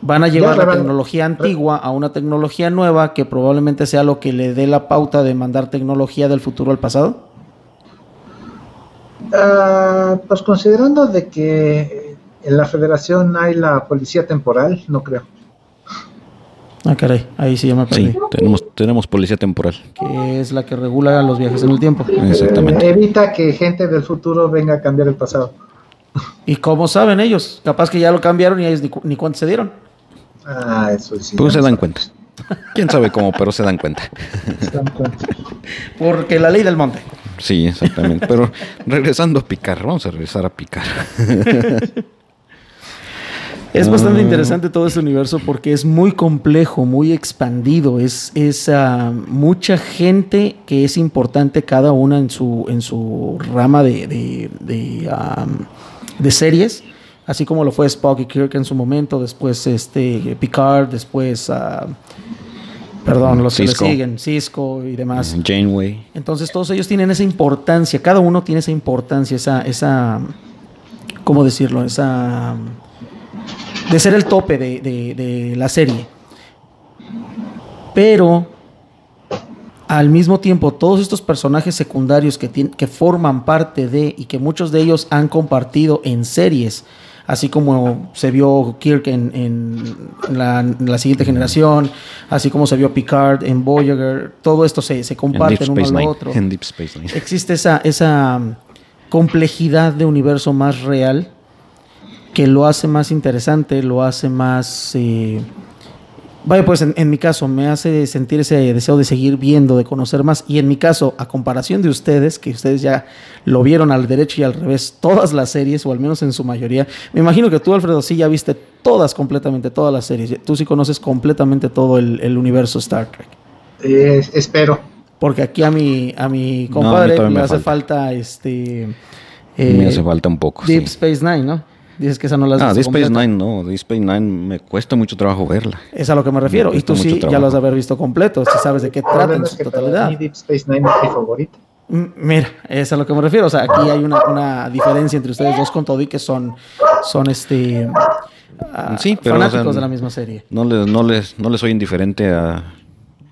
van a llevar Ya, la tecnología antigua a una tecnología nueva que probablemente sea lo que le dé la pauta de mandar tecnología del futuro al pasado. Ah, pues considerando de que en la federación hay la policía temporal, no creo. Ah, caray, ahí sí ya me perdí. Sí, tenemos, tenemos policía temporal. Que es la que regula los viajes en el tiempo. Exactamente. Evita que gente del futuro venga a cambiar el pasado. ¿Y cómo saben ellos? Capaz que ya lo cambiaron y ellos ni, cu- ni cuenta se dieron. Ah, eso sí. Pues se dan cuenta. Quién sabe cómo, pero se dan cuenta. Se dan cuenta. Porque la ley del monte. Sí, exactamente. Pero regresando a picar, vamos a regresar a picar. Es bastante interesante todo este universo porque es muy complejo, muy expandido. Es, es ah, mucha gente que es importante cada una en su, en su rama de, de, de, am, de series. Así como lo fue Spock y Kirk en su momento, después este Picard, después ah, perdón, los Cisco. que le siguen, Cisco y demás. Janeway. Entonces todos ellos tienen esa importancia, cada uno tiene esa importancia, esa, esa, ¿cómo decirlo? Esa, de ser el tope de, de- de la serie. Pero al mismo tiempo, todos estos personajes secundarios que, que forman parte de y que muchos de ellos han compartido en series, así como se vio Kirk en, en la, en la siguiente generación, así como se vio Picard en Voyager, todo esto se, se En comparte uno Space al Nine. otro En Deep Space Nine. existe esa, esa complejidad de universo más real que lo hace más interesante, lo hace más... eh, Vaya, pues en, en mi caso me hace sentir ese deseo de seguir viendo, de conocer más. Y en mi caso, a comparación de ustedes, que ustedes ya lo vieron al derecho y al revés, todas las series, o al menos en su mayoría, me imagino que tú, Alfredo, sí ya viste todas, completamente, todas las series. Tú sí conoces completamente todo el, el universo Star Trek. Eh, espero. Porque aquí a mi, a mi No, compadre a mí todavía le me hace falta, este. me eh, hace falta un poco. Deep sí. Space Nine, ¿no? Dices que esa no la has Ah, visto Deep Space completa. Nine no. Deep Space Nine me cuesta mucho trabajo verla. Es a lo que me refiero. Me Y tú sí ya lo has de haber visto completo. Si sabes de qué trata en su totalidad. Deep Space Nine es mi favorita. Mm, Mira, es a lo que me refiero. O sea, aquí hay una, una diferencia entre ustedes dos con todo y que son, son este. ah, Sí, pero, o fanáticos sea, de la misma serie. No les, no les, no les soy indiferente a,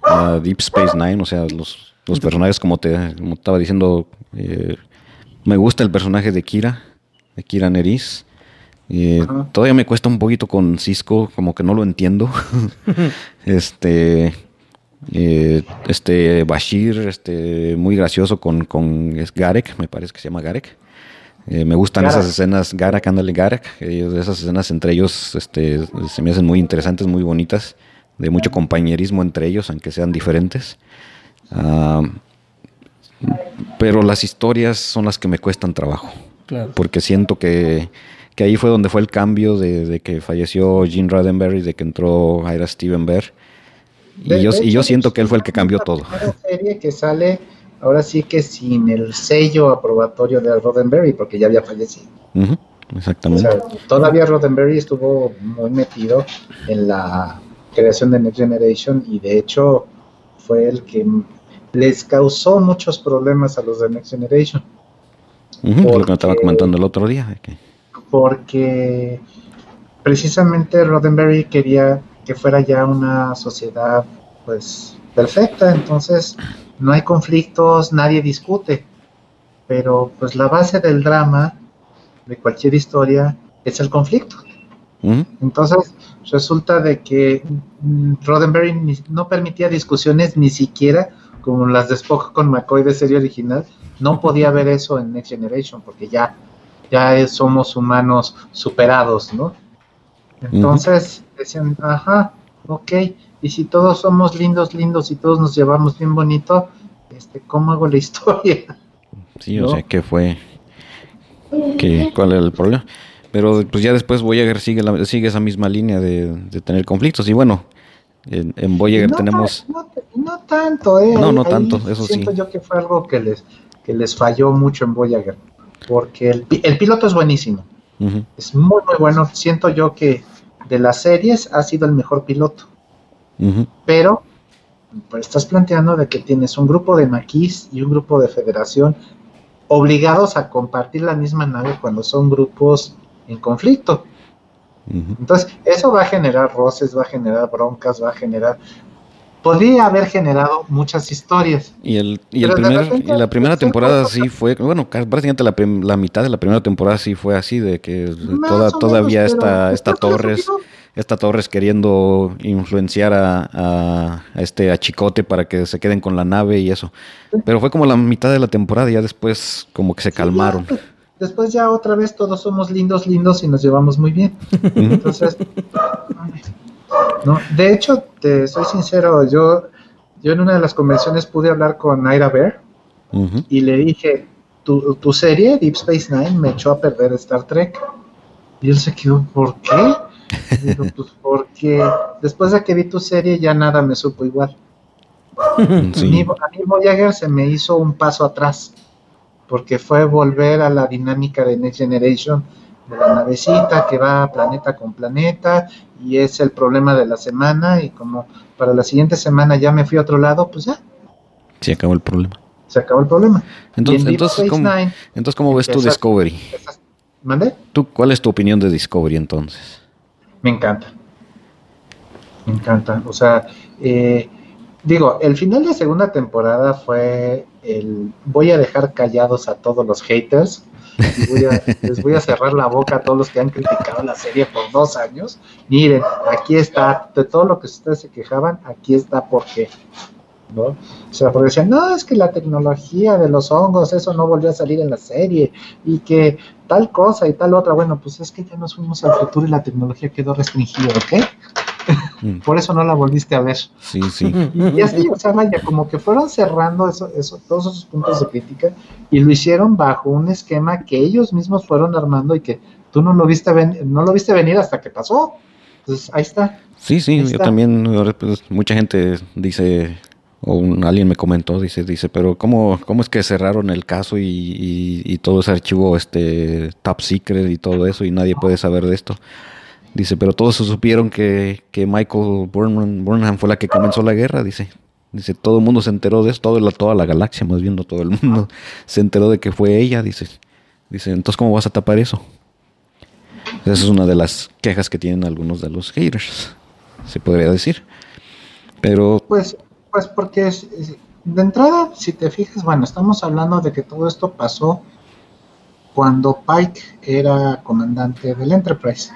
a Deep Space Nine, o sea, los, los personajes como te como estaba diciendo, eh, me gusta el personaje de Kira, de Kira Nerys. Eh, todavía me cuesta un poquito con Cisco, como que no lo entiendo. este, eh, este Bashir, este, muy gracioso con, con es Garek, me parece que se llama Garek. Eh, me gustan Garak. esas escenas, Garak, ándale, Garak. Esas escenas entre ellos este, se me hacen muy interesantes, muy bonitas, de mucho compañerismo entre ellos, aunque sean diferentes. Ah, pero las historias son las que me cuestan trabajo, Claro. porque siento que, que ahí fue donde fue el cambio de, de que falleció Gene Roddenberry, de que entró Ira Steven Bear. Y De- yo, de y yo siento que él fue el que cambió todo. serie que sale ahora sí que sin el sello aprobatorio de Roddenberry, porque ya había fallecido. Exactamente. sea, todavía Roddenberry estuvo muy metido en la creación de Next Generation y de hecho fue el que les causó muchos problemas a los de Next Generation. Ujú, lo que me estaba comentando el otro día. que- porque precisamente Roddenberry quería que fuera ya una sociedad pues perfecta, entonces no hay conflictos, nadie discute, pero pues la base del drama de cualquier historia es el conflicto. Entonces, resulta de que mm, Roddenberry no permitía discusiones ni siquiera como las de Spock con McCoy de serie original. No podía ver eso en Next Generation porque ya, ya somos humanos superados, ¿no? Entonces decían, ajá, ok, y si todos somos lindos, lindos y todos nos llevamos bien bonito, este, ¿cómo hago la historia? Sí, o sea, ¿qué fue? ¿Qué, ¿Cuál era el problema? Pero pues ya después Voyager sigue, la, sigue esa misma línea de, tener conflictos. Y bueno, en, Voyager tenemos... No, tanto, ¿eh? No, no tanto, eso siento yo que fue algo que les, que les falló mucho en Voyager. Porque el, el piloto es buenísimo. Es muy, muy bueno. Siento yo que de las series ha sido el mejor piloto. Pero pues, estás planteando de que tienes un grupo de maquis y un grupo de federación obligados a compartir la misma nave cuando son grupos en conflicto. Entonces, eso va a generar roces, va a generar broncas, va a generar... Podría haber generado muchas historias. Y, el, y, el primer, y la primera temporada sí fue, bueno, prácticamente la, la, mitad de la primera temporada sí fue así, de que toda, todavía esta, esta Torres esta Torres queriendo influenciar a, a, este a Chicote para que se queden con la nave y eso. Pero fue como la mitad de la temporada, y ya después como que se calmaron. Pues, después ya otra vez todos somos lindos, lindos y nos llevamos muy bien. Entonces, no, de hecho, te soy sincero, yo, yo en una de las convenciones pude hablar con Naira Bear y le dije, tu, tu serie, Deep Space Nine, me echó a perder Star Trek. Y él se quedó, ¿por qué? pues porque después de que vi tu serie ya nada me supo igual. A, mí, Voyager se me hizo un paso atrás, porque fue volver a la dinámica de Next Generation, de la navecita que va planeta con planeta, y es el problema de la semana, y como para la siguiente semana ya me fui a otro lado, pues ya. Se acabó el problema. Se acabó el problema. Entonces, entonces, ¿cómo, entonces, ¿cómo ves tu Discovery? ¿Tú, ¿Cuál es tu opinión de Discovery entonces? me encanta. Me encanta. O sea, eh, digo, el final de segunda temporada fue el voy a dejar callados a todos los haters. Y les voy a cerrar la boca a todos los que han criticado la serie por dos años. Miren, aquí está, de todo lo que ustedes se quejaban, aquí está por qué. ¿no? O sea, porque decían, no, es que la tecnología de los hongos, eso no volvió a salir en la serie, y que tal cosa y tal otra, bueno, pues es que ya nos fuimos al futuro y la tecnología quedó restringida, ¿ok? Mm. Por eso no la volviste a ver. Sí, sí. Y así, o sea, vaya, como que fueron cerrando eso, eso, todos esos puntos de crítica y lo hicieron bajo un esquema que ellos mismos fueron armando y que tú no lo viste, no lo viste venir hasta que pasó. Entonces, ahí está. Sí, sí, yo también, pues, mucha gente dice, o un, alguien me comentó, dice, dice, pero ¿cómo, cómo es que cerraron el caso y, todo ese archivo este top secret y todo eso y nadie puede saber de esto? Dice, pero todos supieron que, que Michael Burnham, fue la que comenzó la guerra, dice. Dice, todo el mundo se enteró de eso, toda la, toda la galaxia, más bien todo el mundo se enteró de que fue ella, dice. Dice, entonces ¿cómo vas a tapar eso? Esa es una de las quejas que tienen algunos de los haters, se podría decir. Pero... Pues pues porque de entrada, si te fijas, bueno, estamos hablando de que todo esto pasó cuando Pike era comandante del Enterprise.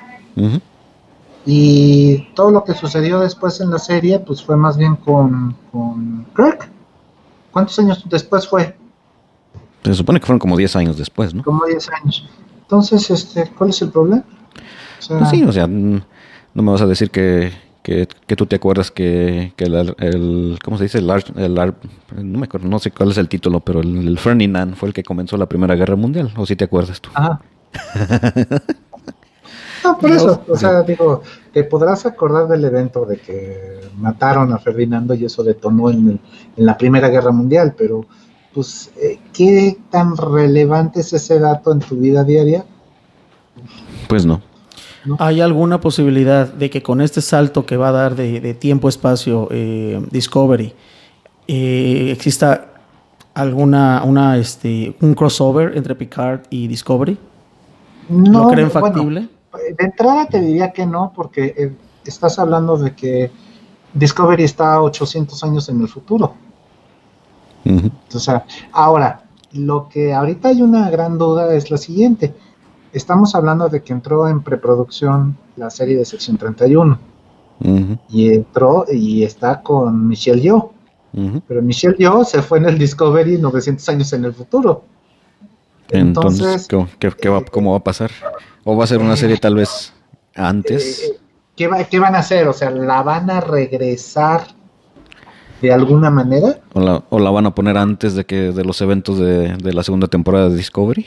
Y todo lo que sucedió después en la serie, pues fue más bien con, con Kirk. ¿Cuántos años después fue? Se supone que fueron como 10 años después, ¿no? Como 10 años. Entonces, este, ¿cuál es el problema? pues sí, o sea, no me vas a decir que, que, tú te acuerdas que, el, ¿cómo se dice? El, el, no me acuerdo, no sé cuál es el título, pero el, Ferdinand fue el que comenzó la Primera Guerra Mundial, o si te acuerdas tú. Ajá. no, por eso, o sea, digo, te podrás acordar del evento de que mataron a Ferdinando y eso detonó en, en la Primera Guerra Mundial, pero pues, eh, ¿qué tan relevante es ese dato en tu vida diaria? Pues no. ¿Hay alguna posibilidad de que con este salto que va a dar de, tiempo-espacio eh, Discovery eh, exista alguna una este un crossover entre Picard y Discovery? ¿No, ¿Lo creen factible? De entrada te diría que no, porque eh, estás hablando de que Discovery está 800 años en el futuro. O sea, ahora, lo que ahorita hay una gran duda es la siguiente estamos hablando de que entró en preproducción la serie de sección 31 y entró y está con Michelle Yeoh. Pero Michelle Yeoh se fue en el Discovery 900 años en el futuro. Entonces, ¿qué, va, ¿cómo va a pasar? ¿O va a ser una serie tal vez antes? Eh, ¿qué, ¿Qué van a hacer? O sea, ¿la van a regresar de alguna manera? ¿O la, o la van a poner antes de que de los eventos de, de la segunda temporada de Discovery?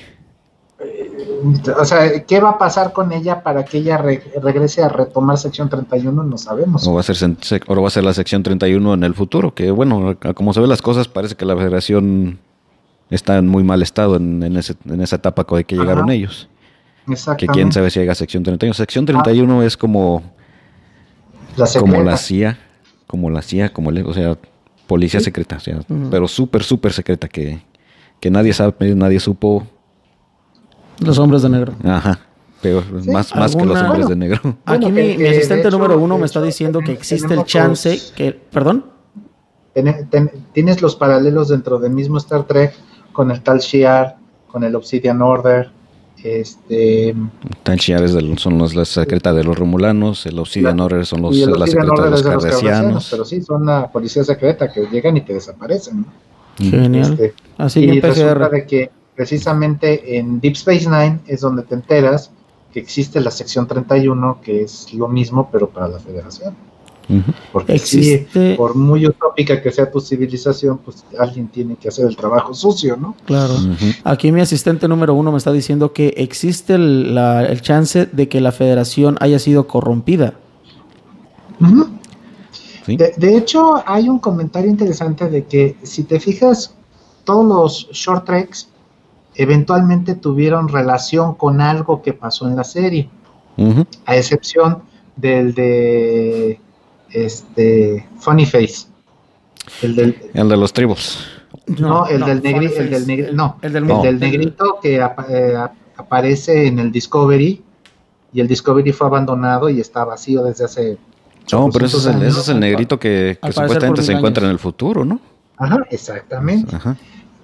o sea, ¿qué va a pasar con ella para que ella regrese a retomar sección 31? No sabemos. O va, a ser, va a ser la sección 31 en el futuro, que bueno, como se ven las cosas, parece que la federación está en muy mal estado en, en, esa etapa de que llegaron ellos. Que quién sabe si llega a sección 31. Sección 31 es como la como la CIA, como la CIA, como o sea, policía secreta, pero súper, súper secreta que, que nadie sabe, nadie supo los hombres de negro. Ajá. Pero más, más que los hombres de negro. Aquí mi, asistente número uno me está diciendo que existe el chance que... ¿Perdón? tienes los paralelos dentro del mismo Star Trek con el tal Shiar, con el Obsidian Order, este... Tal Shiar es son los, la secreta de los romulanos, el Obsidian Order son los, la secreta de los cardesianos. Pero sí, son la policía secreta que llegan y te desaparecen. Genial. Este, Así y resulta de que precisamente en Deep Space Nine es donde te enteras que existe la sección 31, que es lo mismo, pero para la Federación. Porque existe... por muy utópica que sea tu civilización, pues alguien tiene que hacer el trabajo sucio, ¿no? Claro. Aquí mi asistente número uno me está diciendo que existe el, chance de que la Federación haya sido corrompida. de, de, hecho, hay un comentario interesante de que si te fijas, todos los short treks eventualmente tuvieron relación con algo que pasó en la serie, a excepción del de este Funny Face. El, del, el de los tribus. No, el, del el, del no, el del, negrito que eh, aparece en el Discovery y el Discovery fue abandonado y está vacío desde hace... No, pero ese es, el, ese es el negrito que, supuestamente se encuentra en el futuro, ¿no? Ajá, exactamente.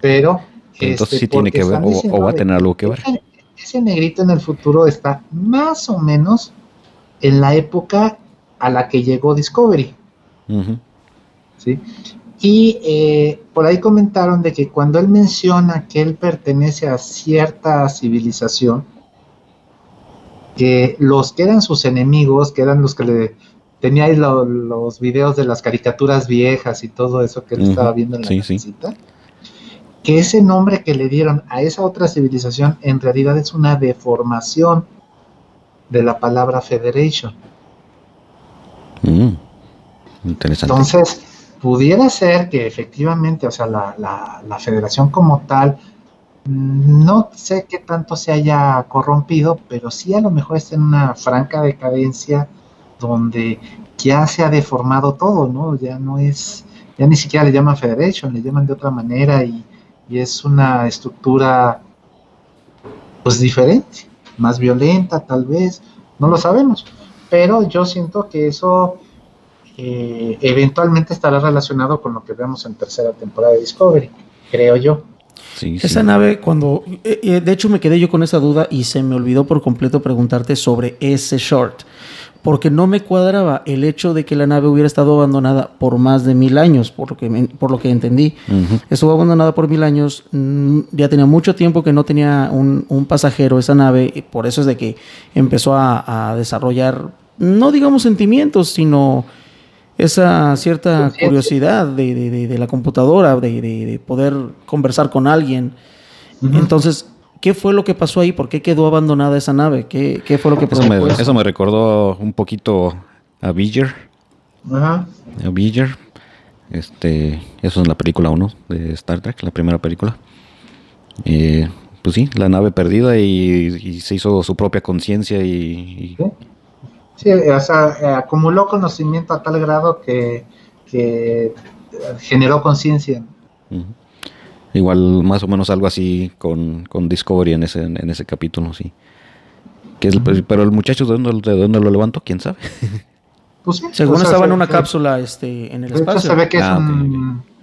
Pero entonces este, sí tiene que ver o, va a tener algo que ver. Ese, negrito en el futuro está más o menos en la época a la que llegó Discovery. ¿Sí? Y eh, por ahí comentaron de que cuando él menciona que él pertenece a cierta civilización, que los que eran sus enemigos, que eran los que le teníais los videos de las caricaturas viejas y todo eso que él estaba viendo en la sí, que ese nombre que le dieron a esa otra civilización en realidad es una deformación de la palabra Federation. Mm, interesante. Entonces, pudiera ser que efectivamente, o sea, la, la, federación como tal, no sé qué tanto se haya corrompido, pero sí a lo mejor está en una franca decadencia donde ya se ha deformado todo, ¿no? Ya no es, ya ni siquiera le llaman Federation, le llaman de otra manera y y es una estructura pues diferente, más violenta tal vez, no lo sabemos, pero yo siento que eso eh, eventualmente estará relacionado con lo que vemos en tercera temporada de Discovery, creo yo. esa nave, cuando. Eh, eh, de hecho, me quedé yo con esa duda y se me olvidó por completo preguntarte sobre ese short porque no me cuadraba el hecho de que la nave hubiera estado abandonada por más de mil años, por lo que, por lo que entendí. Estuvo abandonada por mil años, mm, ya tenía mucho tiempo que no tenía un, pasajero esa nave, y por eso es de que empezó a, desarrollar, no digamos sentimientos, sino esa cierta curiosidad de, la computadora, de, poder conversar con alguien. Entonces, ¿Qué fue lo que pasó ahí? ¿Por qué quedó abandonada esa nave? ¿Qué, fue lo que pasó? Eso me, recordó un poquito a Beeger. Ajá. A Beeger. Este, eso es la película 1 de Star Trek, la primera película. Eh, pues sí, la nave perdida y, se hizo su propia conciencia y, ¿Sí? o sea, eh, acumuló conocimiento a tal grado que, generó conciencia. Igual más o menos algo así con, con Discovery en ese, en ese capítulo, sí. Que es, pero el muchacho de dónde, de dónde lo levantó, quién sabe. Pues Según estaba en una cápsula este, en el espacio. se ve que es ah,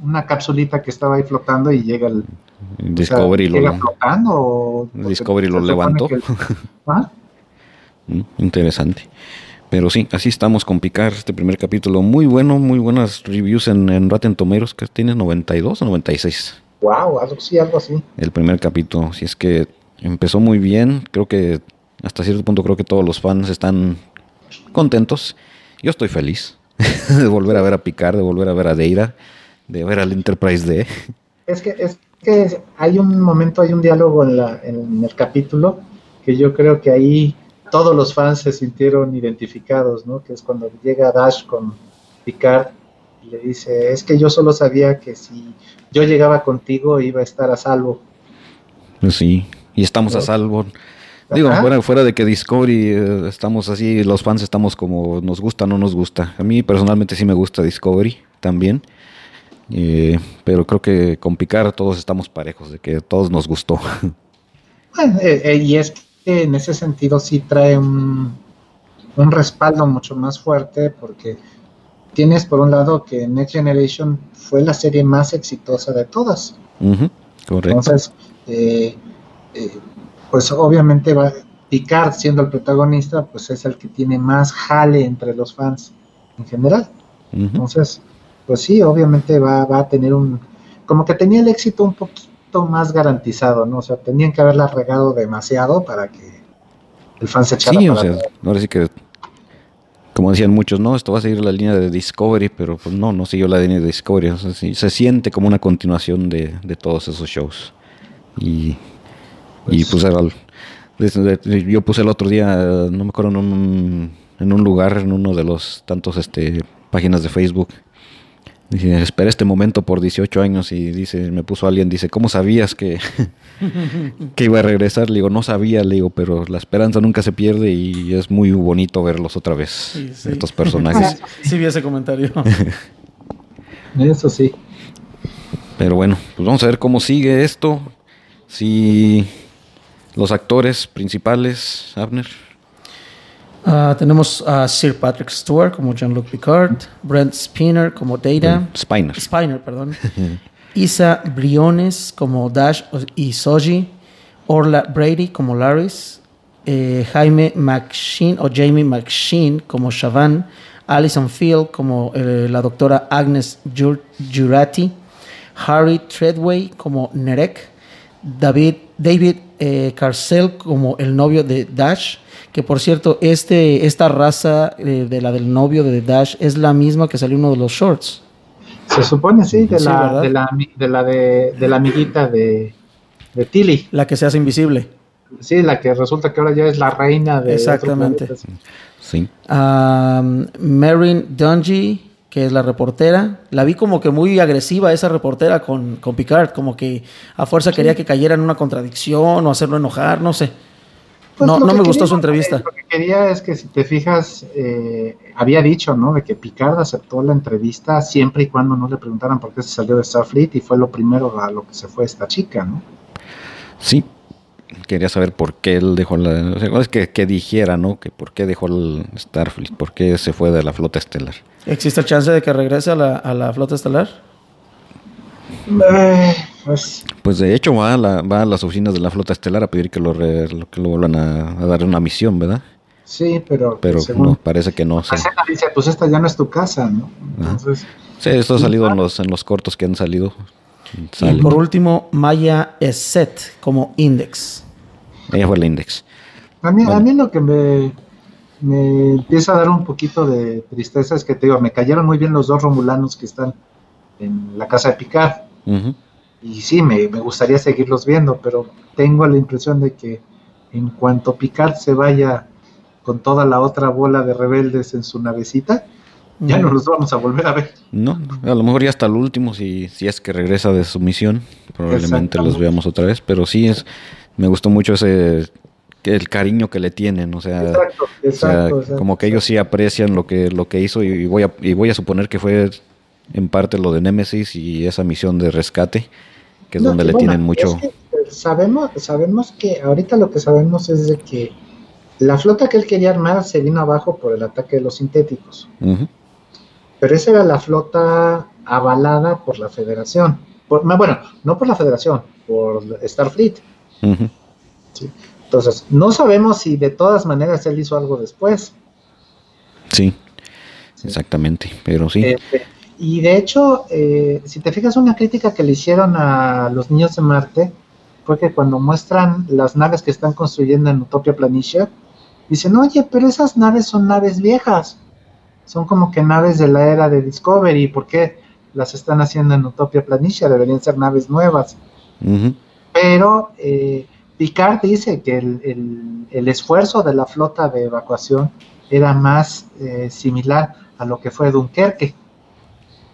una capsulita que estaba ahí flotando y llega el, Discovery o sea, lo, flotando, Discovery lo levantó. Que... ¿Ah? Mm, interesante. Pero sí, así estamos con Picar, este primer capítulo. Muy bueno, muy buenas reviews en, en Rotten Tomatoes, que tiene 92 o 96. Wow, algo, sí, algo así. El primer capítulo, si es que empezó muy bien, creo que hasta cierto punto creo que todos los fans están contentos. Yo estoy feliz de volver a ver a Picard, de volver a ver a Deira, de ver al Enterprise D. Es que, es que hay un momento, hay un diálogo en, la, en el capítulo que yo creo que ahí todos los fans se sintieron identificados, ¿no? Que es cuando llega Dash con Picard y le dice, es que yo solo sabía que si yo llegaba contigo iba a estar a salvo. Sí, y estamos a salvo. Digo, fuera, de que Discovery eh, estamos así, los fans estamos como nos gusta no nos gusta. A mí personalmente sí me gusta Discovery también. Eh, pero creo que con Picard todos estamos parejos, de que todos nos gustó. Bueno, eh, y es que en ese sentido sí trae un, un respaldo mucho más fuerte porque tienes por un lado que Next Generation fue la serie más exitosa de todas. correcto. Entonces, eh, eh, pues obviamente va, Picard siendo el protagonista, pues es el que tiene más jale entre los fans en general. Entonces, pues sí, obviamente va, va a tener un, como que tenía el éxito un poquito más garantizado, ¿no? O sea, tenían que haberla regado demasiado para que el fan se echara Sí, o sea, ahora sí que como decían muchos, no, esto va a seguir la línea de Discovery, pero pues no, no siguió la línea de Discovery. se siente como una continuación de, todos esos shows. Y pues, y pues yo puse el otro día, no me acuerdo, en un, en un lugar, en uno de los tantos este páginas de Facebook, Dice, esperé este momento por 18 años y dice, me puso alguien, dice, ¿cómo sabías que, que iba a regresar? Le digo, no sabía, le digo, pero la esperanza nunca se pierde y es muy bonito verlos otra vez, estos personajes. sí, vi ese comentario. Eso sí. Pero bueno, pues vamos a ver cómo sigue esto. Si los actores principales, Abner. Uh, tenemos a Sir Patrick Stewart como Jean-Luc Picard, Brent Spiner como Data, Spiner. Spiner, perdón. Isa Briones como Dash y Soji, Orla Brady como Laris, eh, Jaime McSheen o Jamie McSheen como Shavan, Alison Field como eh, la doctora Agnes Jurati, Harry Treadway como Nerek, David, David eh, Carcel como el novio de Dash, que por cierto, este, esta raza eh, de la del novio de Dash es la misma que salió uno de los shorts. Se supone, sí, de, la, de, la, de, la, de, la amiguita de, de Tilly. La que se hace invisible. Sí, la que resulta que ahora ya es la reina de... Exactamente. Sí. Um, Marin Dungy, que es la reportera. La vi como que muy agresiva esa reportera con, con Picard, como que a fuerza quería que cayera en una contradicción o hacerlo enojar, no sé. Pues no, no me gustó su entrevista. Lo que quería es que si te fijas, eh, había dicho, ¿no? De que Picard aceptó la entrevista siempre y cuando no le preguntaran por qué se salió de Starfleet y fue lo primero a lo que se fue esta chica, ¿no? Sí, quería saber por qué él dejó la... O sea, es que, que, dijera, ¿no? Que por qué dejó el Starfleet, por qué se fue de la flota estelar. ¿Existe chance de que regrese a la, a la flota estelar? Eh, pues, pues, de hecho va a, las oficinas de la flota estelar a pedir que lo, que lo vuelvan a, dar una misión, ¿verdad? Sí, pero... Pero no, parece que no. dice, pues esta ya no es tu casa, ¿no? sí, esto ha salido en los, en los cortos que han salido. Y por último, Maya set como Index. Ella fue el Index. A mí, a mí lo que me, me empieza a dar un poquito de tristeza es que te digo, me cayeron muy bien los dos romulanos que están en la casa de Picard. Y sí, me, gustaría seguirlos viendo, pero tengo la impresión de que en cuanto Picard se vaya con toda la otra bola de rebeldes en su navecita, ya no los vamos a volver a ver. No, a lo mejor ya hasta el último, si, si es que regresa de su misión, probablemente los veamos otra vez, pero sí es, me gustó mucho ese el cariño que le tienen, o sea, como que ellos sí aprecian lo que lo que hizo y voy a y voy a suponer que fue en parte lo de Nemesis y esa misión de rescate, que es donde le tienen mucho... Eh, sabemos, sabemos que ahorita lo que sabemos es de que la flota que él quería armar se vino abajo por el ataque de los sintéticos. Pero esa era la flota avalada por la federación. bueno, no por la federación, por Starfleet. Entonces, no sabemos si de todas maneras él hizo algo después. Sí, exactamente. Pero sí. Este, y de hecho, eh, si te fijas, una crítica que le hicieron a los niños de Marte fue que cuando muestran las naves que están construyendo en Utopia Planitia, dicen, oye, pero esas naves son naves viejas. Son como que naves de la era de Discovery. ¿Por qué las están haciendo en Utopia Planitia? Deberían ser naves nuevas. Pero eh, Picard dice que el, el- el esfuerzo de la flota de evacuación era más eh, similar a lo que fue Dunkerque.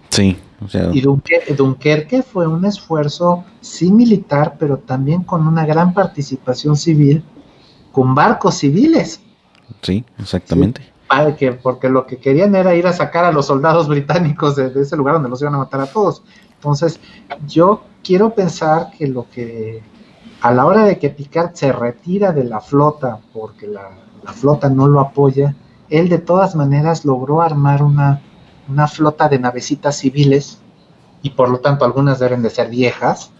Sí, o sea, Y Dunque- Dunkerque fue un esfuerzo sí militar, pero también con una gran participación civil, con barcos civiles, sí, exactamente. Que, porque lo que querían era ir a sacar a los soldados británicos de, de ese lugar donde los iban a matar a todos. Entonces, yo quiero pensar que lo que a la hora de que Picard se retira de la flota, porque la, la flota no lo apoya, él de todas maneras logró armar una, una flota de navecitas civiles, y por lo tanto algunas deben de ser viejas,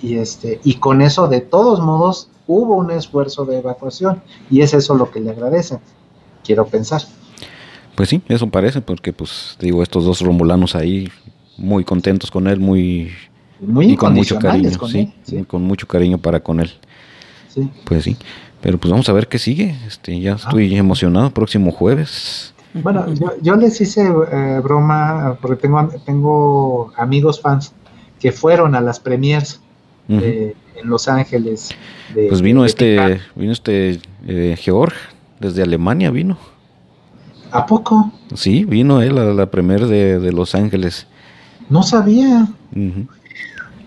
y este y con eso de todos modos hubo un esfuerzo de evacuación y es eso lo que le agradecen quiero pensar Pues sí, eso parece, porque pues digo, estos dos romulanos ahí muy contentos con él, muy muy y con mucho cariño, con sí, él, sí, con mucho cariño para con él. sí. Pues sí. Pero pues vamos a ver qué sigue. Este, ya estoy emocionado. Próximo jueves. bueno yo, yo les hice eh, broma porque tengo tengo amigos fans que fueron a las premiers Ujú. eh, en Los Ángeles de- pues vino de este, Picard. vino este eh, Georg desde Alemania vino. a poco Sí, vino él a la premier de, de Los Ángeles. no sabía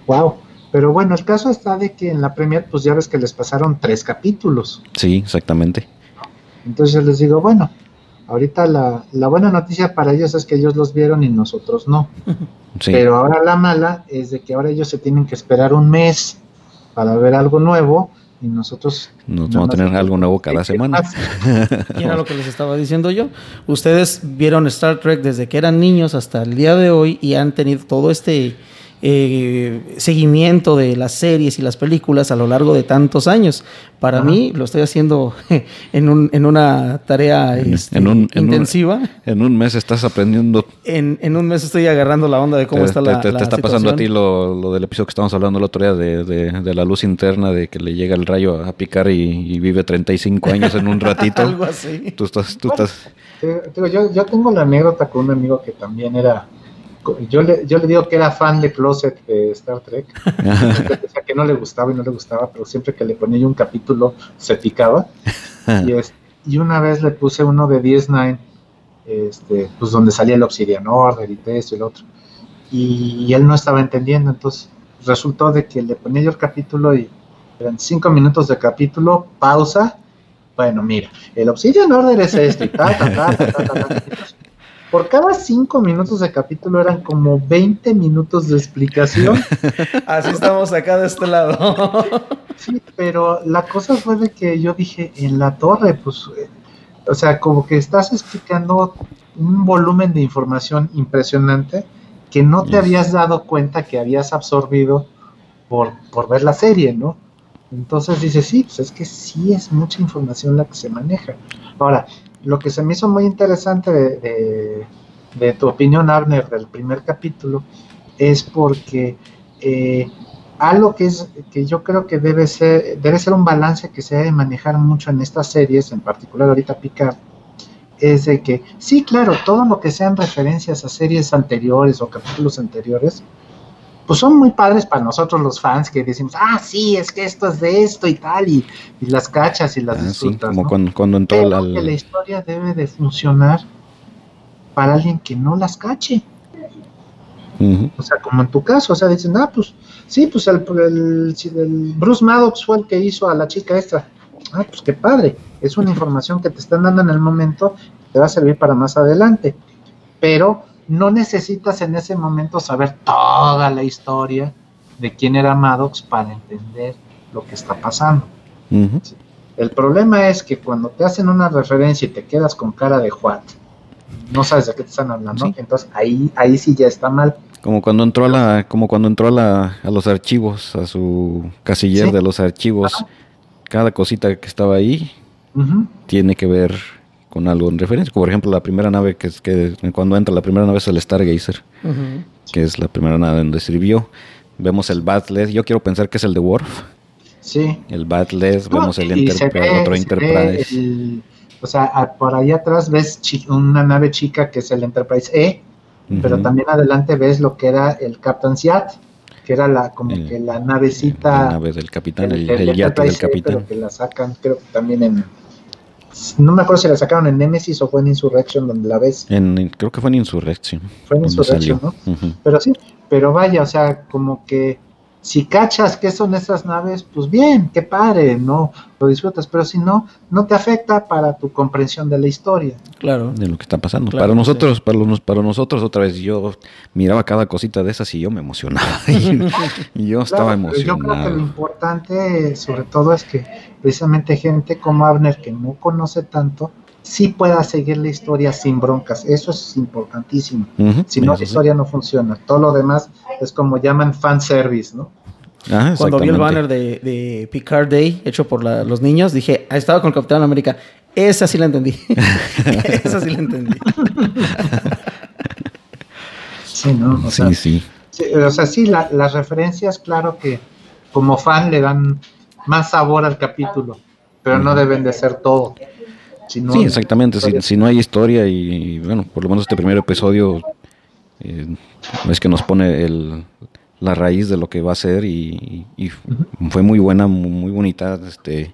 wow pero bueno el caso está de que en la premier pues ya ves que les pasaron tres capítulos Sí, exactamente. Entonces les digo, bueno, ahorita la, la buena noticia para ellos es que ellos los vieron y nosotros no. Sí. Pero ahora la mala es de que ahora ellos se tienen que esperar un mes para ver algo nuevo y nosotros... Nos vamos a tener algo nuevo cada ¿Qué semana. Y era lo que les estaba diciendo yo. Ustedes vieron Star Trek desde que eran niños hasta el día de hoy y han tenido todo este eh, seguimiento de las series y las películas a lo largo de tantos años. Para Ajá. mí lo estoy haciendo en, un, en una tarea este, en un- en un- intensiva. En un mes estás aprendiendo. En, en un mes estoy agarrando la onda de cómo te, está te- la, te- la te está pasando a ti lo, lo del episodio que estábamos hablando el otro día de, de- de la luz interna, de que le llega el rayo a picar y, y vive 35 años en un ratito. Algo así. Tú estás, tú Bueno. estás. Eh, digo, yo, yo tengo la anécdota con un amigo que también era... Yo le, yo le digo que era fan de Closet de Star Trek. O sea, que no le gustaba y no le gustaba, pero siempre que le ponía yo un capítulo se picaba. y, es- y una vez le puse uno de DS9, este, pues donde salía el Obsidian Order y esto y lo otro. Y, él no estaba entendiendo, entonces resultó de que le ponía yo el capítulo y eran cinco minutos de capítulo, pausa. Bueno, mira, el Obsidian Order es esto y ta, ta, ta, ta, ta, ta, ta. Por cada cinco minutos de capítulo eran como 20 minutos de explicación. Así estamos acá de este lado. Sí, pero la cosa fue de que yo dije, en la torre, pues, eh, o sea, como que estás explicando un volumen de información impresionante que no te Yes. habías dado cuenta que habías absorbido por, por ver la serie, ¿no? Entonces dices, sí, pues es que sí es mucha información la que se maneja. Ahora, lo que se me hizo muy interesante de, tu opinión, Abner, del primer capítulo, es porque eh, algo que es que yo creo que debe ser debe ser un balance que se debe manejar mucho en estas series, en particular ahorita Picard, es de que sí, claro, todo lo que sean referencias a series anteriores o capítulos anteriores, pues son muy padres para nosotros los fans que decimos, ah, sí, es que esto es de esto y tal, y, y las cachas y las Ah, sí, disfrutas. como ¿no? cuando, cuando entró Pero al- que la historia debe de funcionar para alguien que no las cache. O sea, como en tu caso, o sea, dicen, ah, pues, sí, pues el, el- el Bruce Maddox fue el que hizo a la chica esta. Ah, pues qué padre. Es una información que te están dando en el momento, te va a servir para más adelante. Pero no necesitas en ese momento saber toda la historia de quién era Maddox para entender lo que está pasando. El problema es que cuando te hacen una referencia y te quedas con cara de what, no sabes de qué te están hablando, Sí. entonces ahí, ahí sí ya está mal. Como cuando entró a la, como cuando entró a, la, a los archivos, a su casiller Sí. de los archivos, cada cosita que estaba ahí tiene que ver con algo en referencia. Como por ejemplo la primera nave que es que cuando entra la primera nave es el Stargazer, Ujú. que es la primera nave donde sirvió. Vemos el Batless, yo quiero pensar que es el de Worf. Sí. El Batless, No, vemos el Enterprise, ve- otro se Enterprise. el- o sea, a- por ahí atrás ves una nave chica que es el Enterprise E, pero también adelante ves lo que era el Captain's Yacht, que era la como El- que la navecita, la nave del capitán, el, el- el el yate del E, capitán. pero que la sacan, creo que también en, no me acuerdo si la sacaron en Nemesis o fue en Insurrection donde la ves, En, creo que fue en Insurrection. fue en Insurrection, salió. ¿no? Pero sí, pero vaya, o sea, como que si cachas qué son esas naves, pues bien, qué padre, ¿no? Lo disfrutas, pero si no, no te afecta para tu comprensión de la historia. Claro. de lo que está pasando. Claro, para sí. nosotros, para, los, para nosotros otra vez, yo miraba cada cosita de esas y yo me emocionaba. y, y yo estaba pero yo creo que lo emocionado. importante, sobre todo, es que precisamente gente como Abner, que no conoce tanto, sí pueda seguir la historia sin broncas. Eso es importantísimo. Ujú, Si no, la sí. historia no funciona. Todo lo demás es como llaman fanservice, ¿no? Ah, Cuando vi el banner de, de Picard Day hecho por la- los niños, dije, ah, estaba con el Capitán América. Esa sí la entendí. Esa sí la entendí. Sí, ¿no? O sea, Sí, sí. Sí, o sea, sí, la- las referencias, claro que como fan le dan más sabor al capítulo, pero no deben de ser todo. Si no- Sí, exactamente. Si, si no hay historia y, bueno, por lo menos este primer episodio eh, es que nos pone el, la raíz de lo que va a ser y, y fue muy buena, mu- muy bonita este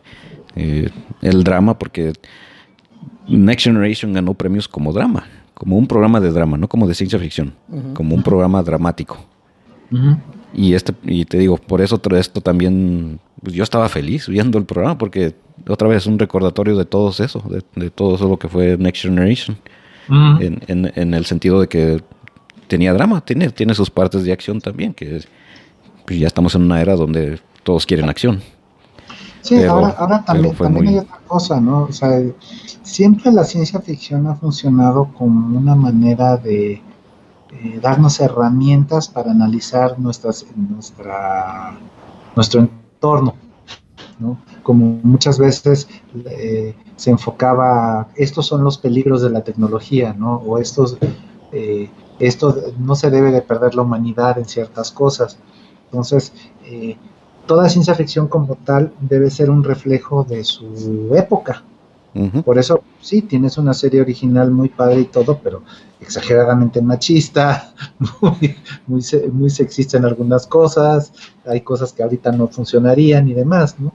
eh, el drama porque Next Generation ganó premios como drama, como un programa de drama, no como de ciencia ficción, como un programa dramático. Y este y te digo, por eso todo esto también pues yo estaba feliz viendo el programa porque otra vez un recordatorio de todo eso, de, de todo eso lo que fue Next Generation, en, en- en el sentido de que tenía drama, tiene, tiene sus partes de acción también, que pues, ya estamos en una era donde todos quieren acción. Sí, pero- ahora, ahora también, también muy- hay otra cosa, ¿no? O sea, siempre la ciencia ficción ha funcionado como una manera de eh, darnos herramientas para analizar nuestras, nuestra, nuestro entorno, ¿no? Como muchas veces eh, se enfocaba, estos son los peligros de la tecnología, ¿no? O estos, eh, esto no se debe de perder la humanidad en ciertas cosas. Entonces, eh, toda ciencia ficción como tal debe ser un reflejo de su época. Por eso, sí, tienes una serie original muy padre y todo, pero exageradamente machista, muy, muy, muy sexista en algunas cosas, hay cosas que ahorita no funcionarían y demás, ¿no?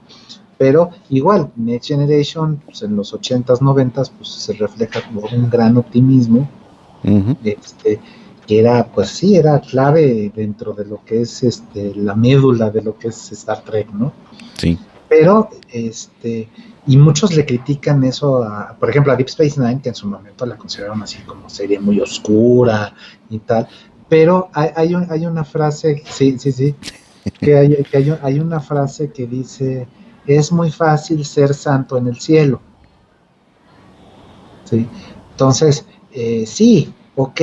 Pero igual, Next Generation, pues, en los 80s, 90s, pues se refleja como un gran optimismo, este, que era, pues sí, era clave dentro de lo que es este, la médula de lo que es Star Trek, ¿no? Sí. Pero, este, y muchos le critican eso, a, por ejemplo, a Deep Space Nine, que en su momento la consideraron así como serie muy oscura y tal. Pero hay, hay, un- hay una frase, sí, sí, sí, que, hay, que hay, una frase que dice, es muy fácil ser santo en el cielo. ¿Sí? Entonces, eh, sí, ok,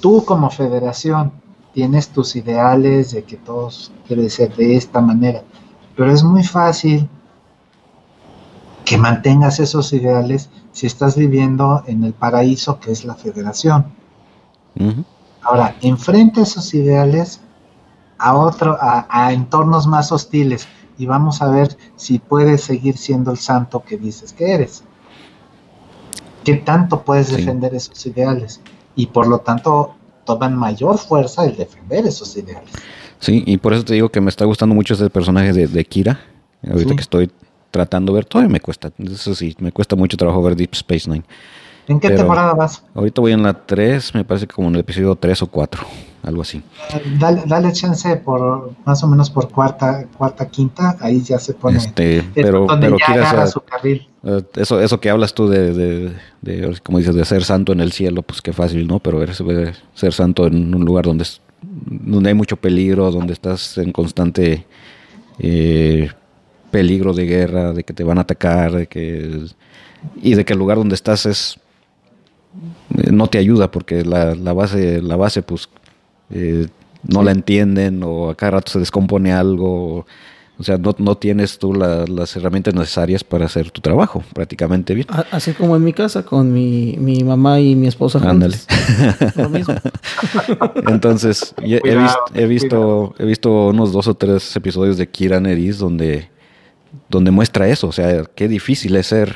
tú como federación tienes tus ideales de que todos debe ser de esta manera, pero es muy fácil que mantengas esos ideales si estás viviendo en el paraíso que es la federación. Ahora, enfrenta esos ideales a otro, a, a entornos más hostiles y vamos a ver si puedes seguir siendo el santo que dices que eres. ¿Qué tanto puedes Sí. defender esos ideales? Y por lo tanto, toman mayor fuerza el defender esos ideales. Sí, y por eso te digo que me está gustando mucho ese personaje de, de Kira. Ahorita Sí. que estoy tratando de ver, todavía me cuesta. Eso sí, me cuesta mucho trabajo ver Deep Space Nine. ¿En qué Pero- temporada vas? Ahorita voy en la 3, me parece que como en el episodio 3 o 4, algo así. Dale, dale chance por más o menos por cuarta, cuarta, quinta, ahí ya se pone. Este, es pero, donde pero ya agarra sea, su carril. eh, eso, eso que hablas tú de, de, de, como dices, de ser santo en el cielo, pues qué fácil, ¿no? Pero ver- ser santo en un lugar donde, donde hay mucho peligro, donde estás en constante eh, peligro de guerra, de que te van a atacar, de que y de que el lugar donde estás es eh, no te ayuda porque la, la base, la base, pues eh, no la entienden o a cada rato se descompone algo. O sea, no, no tienes tú la- las herramientas necesarias para hacer tu trabajo prácticamente bien. Así como en mi casa con mi, mi mamá y mi esposa. Ándale. juntas. Lo mismo. Entonces, y he, visto, he, visto, he visto unos dos o tres episodios de Kira Neris donde, donde muestra eso. O sea, qué difícil es ser,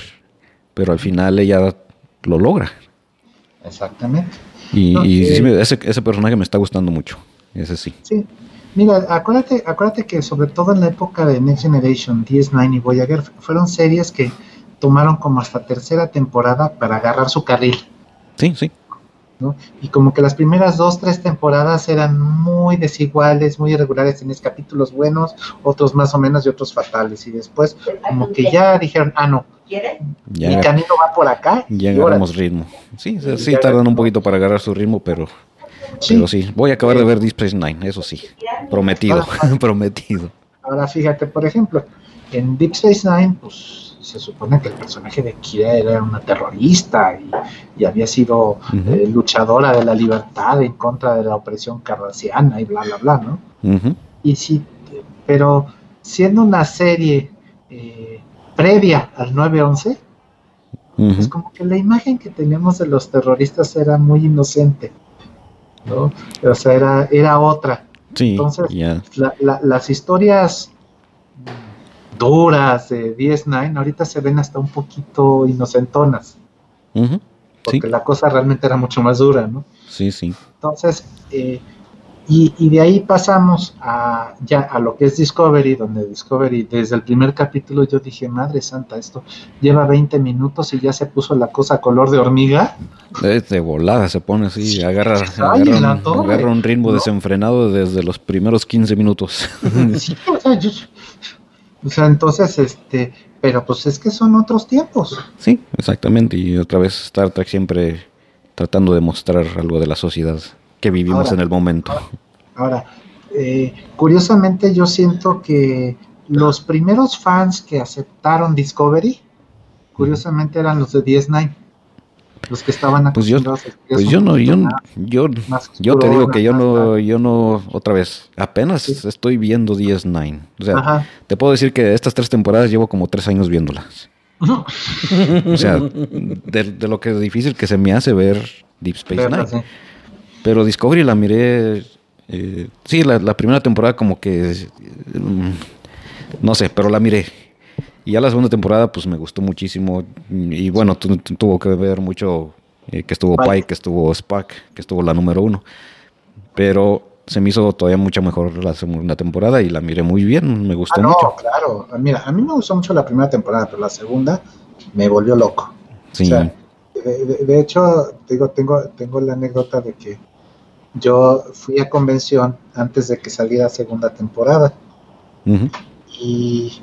pero al final ella lo logra. Exactamente. Y, No, y eh, sí ese, ese personaje me está gustando mucho. Ese sí. Sí. Mira, acuérdate, acuérdate que sobre todo en la época de Next Generation, DS9 y Voyager, fueron series que tomaron como hasta tercera temporada para agarrar su carril, Sí, sí. ¿No? Y como que las primeras dos, tres temporadas eran muy desiguales, muy irregulares, tenías capítulos buenos, otros más o menos y otros fatales. Y después como que ya dijeron, ah, no, mi camino va por acá. ya agarramos ritmo. Sí, sí, tardan un agarramos. poquito para agarrar su ritmo, pero Sí. pero sí. Voy a acabar de ver Deep Space Nine, eso sí. Prometido, prometido. Ahora fíjate, por ejemplo, en Deep Space Nine, pues se supone que el personaje de Kira era una terrorista y, y había sido eh, luchadora de la libertad en contra de la opresión cardassiana y bla, bla, bla, ¿no? Y sí, pero siendo una serie eh, previa al 9-11, Ujú. es como que la imagen que teníamos de los terroristas era muy inocente, ¿no? O sea, era, era otra. Sí, Entonces, ya. la- la- las historias duras de DS9 ahorita se ven hasta un poquito inocentonas, Ujú. porque Sí, la cosa realmente era mucho más dura, ¿no? sí, sí. Entonces, eh, y, y de ahí pasamos a ya a lo que es Discovery, donde Discovery, desde el primer capítulo yo dije, madre santa, esto lleva 20 minutos y ya se puso la cosa color de hormiga. De, de volada se pone así, agarra, la agarra, un, torre, agarra un ritmo ¿no? desenfrenado desde los primeros 15 minutos. Sí, o sea, yo- o sea, entonces, este, pero pues es que son otros tiempos. sí, exactamente. Y otra vez Star Trek siempre tratando de mostrar algo de la sociedad que vivimos Ahora, en el momento. Ahora, eh, curiosamente yo siento que los primeros fans que aceptaron Discovery, curiosamente eran los de DS9, los que estaban Pues yo- Pues es yo no, yo, más- yo, más yo te digo que yo no, yo no, otra vez, apenas Sí. estoy viendo DS9. O sea, Ajá. te puedo decir que estas tres temporadas llevo como tres años viéndolas. O sea, de, de lo que es difícil que se me hace ver Deep Space Nine. sí. Pero Discovery la miré. eh, sí, la, la primera temporada, como que. eh, no sé, pero la miré. Y ya la segunda temporada, pues me gustó muchísimo. Y bueno, tu- tu- tuvo que ver mucho eh, que estuvo Pike. Que estuvo Spock, que estuvo la número uno. Pero se me hizo todavía mucho mejor la segunda temporada y la miré muy bien. Me gustó Ah, no, mucho. claro. Mira, a mí me gustó mucho la primera temporada, pero la segunda me volvió loco. Sí. O sea, de, de- de hecho, digo, tengo, tengo la anécdota de que yo fui a convención antes de que saliera segunda temporada. Y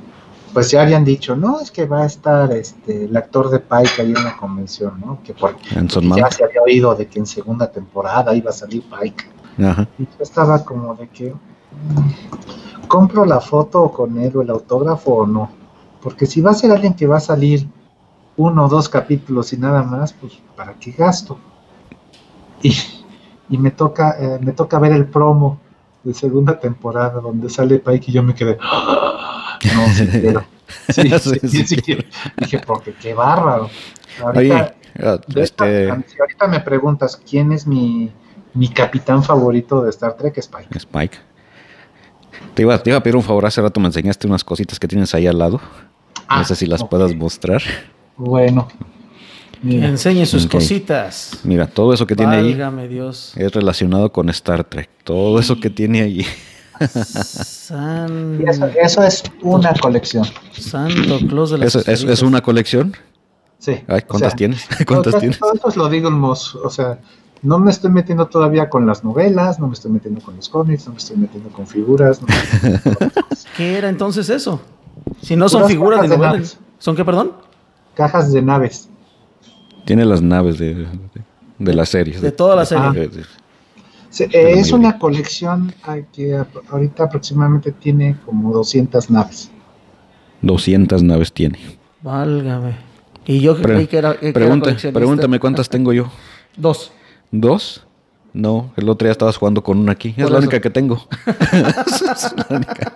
pues ya habían dicho, no, es que va a estar este el actor de Pike ahí en la convención, ¿no? Que porque ya se había oído de que en segunda temporada iba a salir Pike. Ajá. Y yo estaba como de que compro la foto con él o el autógrafo o no. Porque si va a ser alguien que va a salir uno o dos capítulos y nada más, pues ¿para qué gasto? Y, y me toca, eh, me toca ver el promo de segunda temporada donde sale Pike y yo me quedé. "Ah, No, sí quiero. Sí, sí, sí, sí quiero. Dije, porque qué bárbaro. Ahorita, ah, de esta- este. si ahorita me preguntas quién es mi, mi capitán favorito de Star Trek, es Pike. Spike. Te iba, te iba a pedir un favor, hace rato me enseñaste unas cositas que tienes ahí al lado. Ah, no sé si las puedas mostrar. Bueno. Mira, Enseñe sus cositas. Mira, todo eso que tiene ahí Dios. es relacionado con Star Trek. Todo eso que tiene ahí. San... eso, eso es una colección. Santo Claus de las ¿Es, es, una colección? Sí. Ay, o ¿Cuántas sea, tienes? todo- ¿Cuántas todo- tienes? Todo eso lo digo, Mos, o sea, no me estoy metiendo todavía con las novelas, no me estoy metiendo con los cómics, no me estoy metiendo con figuras. no me estoy metiendo con cosas. ¿Qué era entonces eso? Si no son figuras de novelas. naves. ¿Son qué, perdón? Cajas de naves. Tiene las naves de, de, de la serie. De toda la serie. de- de- Sí, Pero es una colección que ahorita aproximadamente tiene como 200 naves. 200 naves tiene. Válgame. Y yo Pre- creí que era. que era Pregunta, coleccionista. pregúntame cuántas tengo yo. Dos. ¿Dos? No, el otro día estabas jugando con una aquí. Es la eso. única que tengo. Es la única.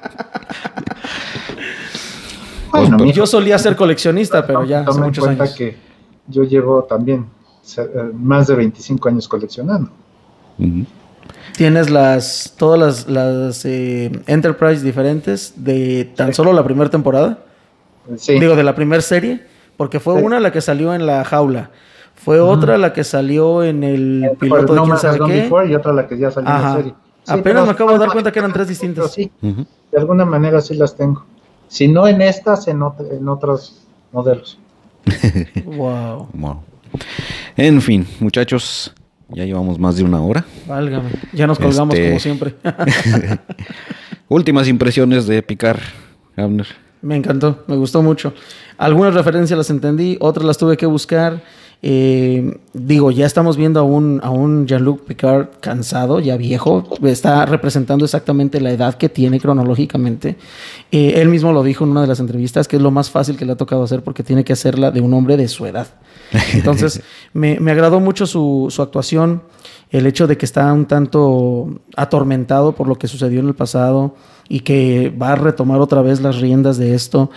Bueno, Pues, mi- Yo solía ser coleccionista, pero ya hace muchos cuenta años. que yo llevo también eh, más de 25 años coleccionando. Tienes las todas las, las eh, Enterprise diferentes de tan solo la primera temporada. Sí, Digo, de la primera serie. Porque fue Sí. una la que salió en la jaula. Fue otra la que salió en el piloto de No quién sabe qué. Before y otra la que ya salió en la serie. Sí, Apenas me acabo de dar cuenta que eran tres distintas. sí, de alguna manera sí las tengo. Si no en estas, en, ot- en otros modelos. Wow, Wow. En fin, muchachos, ya llevamos más de una hora. válgame. Ya nos colgamos Este- como siempre. Últimas impresiones de Picar, Abner. Me encantó, me gustó mucho. Algunas referencias las entendí, otras las tuve que buscar. Eh, digo, ya estamos viendo a un, a un Jean-Luc Picard cansado, ya viejo. Está representando exactamente la edad que tiene cronológicamente. Eh, él mismo lo dijo en una de las entrevistas, que es lo más fácil que le ha tocado hacer porque tiene que hacerla de un hombre de su edad. Entonces, me, me agradó mucho su, su actuación, el hecho de que está un tanto atormentado por lo que sucedió en el pasado y que va a retomar otra vez las riendas de esto.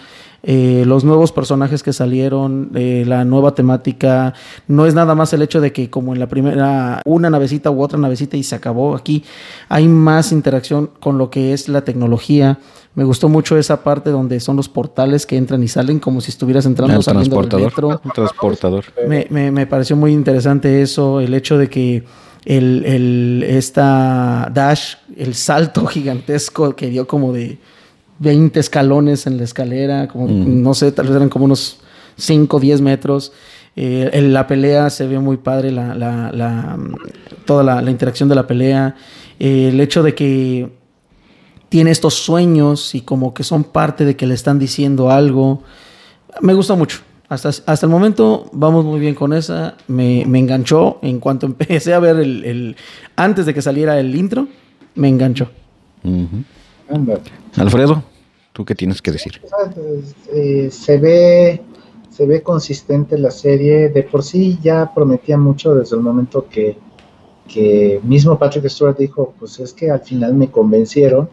Eh, los nuevos personajes que salieron, eh, la nueva temática, no es nada más el hecho de que como en la primera, una navecita u otra navecita y se acabó. Aquí hay más interacción con lo que es la tecnología. Me gustó mucho esa parte donde son los portales que entran y salen como si estuvieras entrando El saliendo del transportador. metro. El transportador. Me, me- me pareció muy interesante eso, el hecho de que el, el- esta Dash, el salto gigantesco que dio como de 20 escalones en la escalera, como, Mm. no sé, tal vez eran como unos 5 o 10 metros. Eh, en la pelea se ve muy padre, la, la- la- toda la, la interacción de la pelea. Eh, el hecho de que tiene estos sueños y como que son parte de que le están diciendo algo. Me gusta mucho. Hasta, hasta el momento vamos muy bien con esa. Me, me enganchó en cuanto empecé a ver el, el- Antes de que saliera el intro, me enganchó. Alfredo, ¿tú qué tienes que decir? Eh, se ve se ve consistente la serie. De por sí ya prometía mucho desde el momento que, que mismo Patrick Stewart dijo pues es que al final me convencieron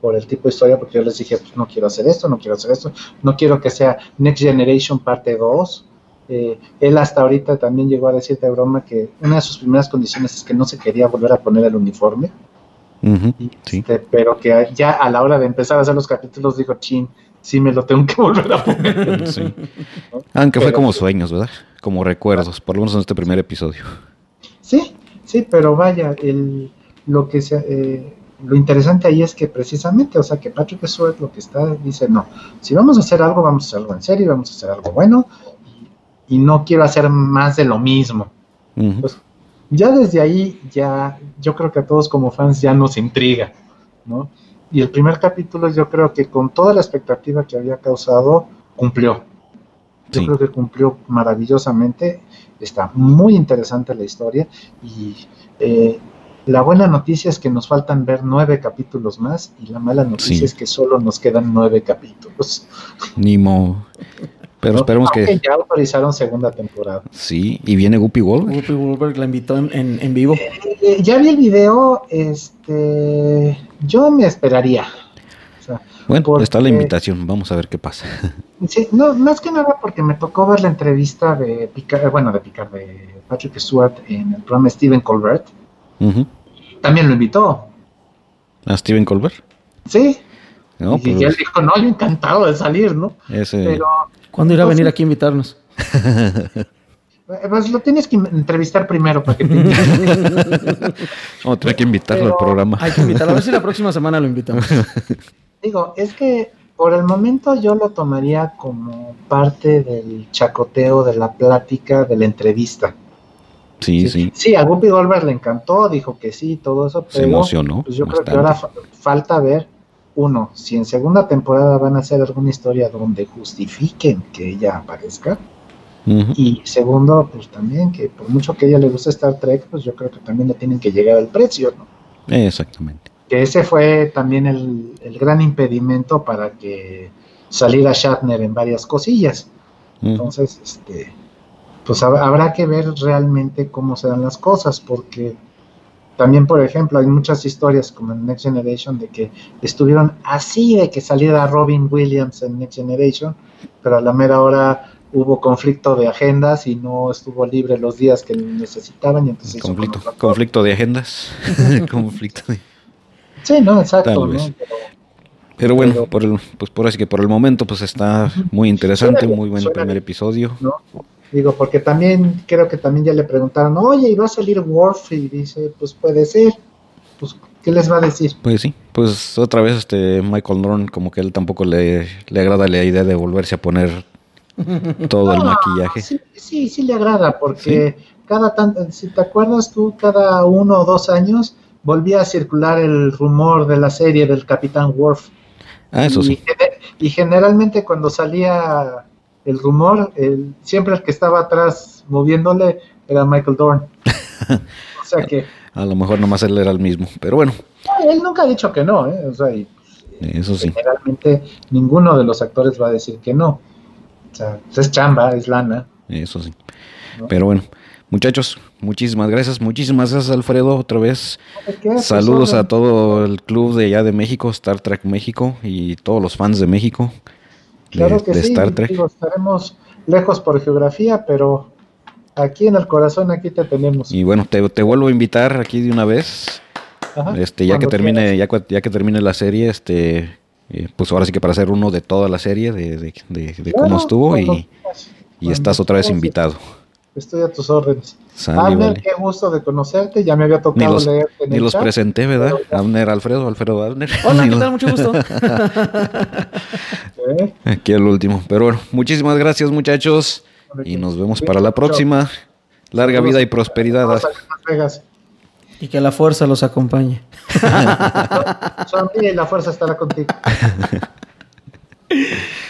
por el tipo de historia porque yo les dije pues no quiero hacer esto no quiero hacer esto no quiero que sea Next Generation parte 2 Eh, él hasta ahorita también llegó a decir de broma que una de sus primeras condiciones es que no se quería volver a poner el uniforme Sí. este, pero que ya a la hora de empezar a hacer los capítulos dijo, chin, sí me lo tengo que volver a poner. Sí. Aunque fue como sueños, ¿verdad? Como recuerdos, por lo menos en este primer episodio. Sí, sí, pero vaya, el, lo que se, eh, lo interesante ahí es que precisamente, o sea, que Patrick Stewart lo que está, dice, no, si vamos a hacer algo, vamos a hacer algo en serio, vamos a hacer algo bueno, y, y no quiero hacer más de lo mismo. Pues, ya desde ahí, ya, yo creo que a todos como fans ya nos intriga, ¿no? Y el primer capítulo yo creo que con toda la expectativa que había causado, cumplió. Yo Sí. creo que cumplió maravillosamente. Está muy interesante la historia y eh, la buena noticia es que nos faltan ver nueve capítulos más y la mala noticia Sí. es que solo nos quedan nueve capítulos. Ni mo. Pero ¿no? esperemos que ya autorizaron segunda temporada. sí. Y viene Guppy Wolver. Whoopi Goldberg la invitó en, en- en vivo. Eh, ya vi el video, este, yo me esperaría. O sea, Bueno, porque- está la invitación. Vamos a ver qué pasa. sí, no, más que nada porque me tocó ver la entrevista de Picard, bueno, de Picard, de Patrick Stewart en el programa Stephen Colbert. Ujú. También lo invitó, A Steven Colbert. sí. No, y, y él pues dijo, no, yo encantado de salir, ¿no? ese. Pero ¿Cuándo irá a venir Entonces- aquí a invitarnos? eh, pues lo tienes que entrevistar primero para que te a tener que invitarlo al programa. Hay que invitarlo. A ver si la próxima semana lo invitamos. Digo, es que por el momento yo lo tomaría como parte del chacoteo, de la plática, de la entrevista. Sí, sí. Sí, a Guppy Goldberg le encantó, dijo que sí, todo eso, Se pero emocionó. pues yo creo que ahora fa- falta ver, uno, si en segunda temporada van a hacer alguna historia donde justifiquen que ella aparezca, y segundo, pues también que por mucho que a ella le guste Star Trek, pues yo creo que también le tienen que llegar al precio, ¿no? Exactamente. Que ese fue también el, el gran impedimento para que saliera Shatner en varias cosillas. Entonces, este, pues hab- habrá que ver realmente cómo se dan las cosas, porque también, por ejemplo, hay muchas historias como en Next Generation de que estuvieron así de que saliera Robin Williams en Next Generation, pero a la mera hora hubo conflicto de agendas y no estuvo libre los días que necesitaban y entonces conflicto, conflicto de agendas, conflicto de... Sí, no, exacto. ¿no? Pero, bueno, por el, pues por así que por el momento pues está muy interesante, muy buen primer episodio. ¿no? Digo, porque también creo que también ya le preguntaron, oye, ¿y va a salir Worf? Y dice, pues puede ser. Pues, ¿qué les va a decir? Pues sí, pues otra vez este Michael Dorn, como que él tampoco le, le agrada la idea de volverse a poner todo el maquillaje. Sí, sí, sí le agrada, porque cada tanto, si te acuerdas tú, cada uno o dos años volvía a circular el rumor de la serie del Capitán Worf. Ah, eso sí. Y generalmente cuando salía el rumor, el, siempre el que estaba atrás moviéndole era Michael Dorn. o sea que... A lo mejor nomás él era el mismo, pero bueno. Él nunca ha dicho que no, ¿eh? O sea, Eso sí. Generalmente ninguno de los actores va a decir que no. O sea, pues es chamba, es lana. Eso sí. Pero bueno, muchachos, muchísimas gracias. Muchísimas gracias, Alfredo, otra vez. Pues, Saludos a todo el club de allá de México, Star Trek México y todos los fans de México. Claro que sí, estaremos lejos por geografía, pero aquí en el corazón, aquí te tenemos. Y bueno, te, te vuelvo a invitar aquí de una vez. este, ya que termine, ya, ya, que termine la serie, este, eh, pues ahora sí que para hacer uno de toda la serie, de, de, de, cómo estuvo, y, y estás otra vez invitado. Estoy a tus órdenes. Abner, qué gusto de conocerte. Ya me había tocado ni los, leer. ni los presenté, ¿verdad? Abner Alfredo, Alfredo Abner. Hola, ¿qué tal? Mucho gusto. ¿Eh? Aquí el último. Pero bueno, muchísimas gracias, muchachos. Y nos vemos para la próxima. Larga vida y prosperidad. Y que la fuerza los acompañe. Sonríe y la fuerza estará contigo.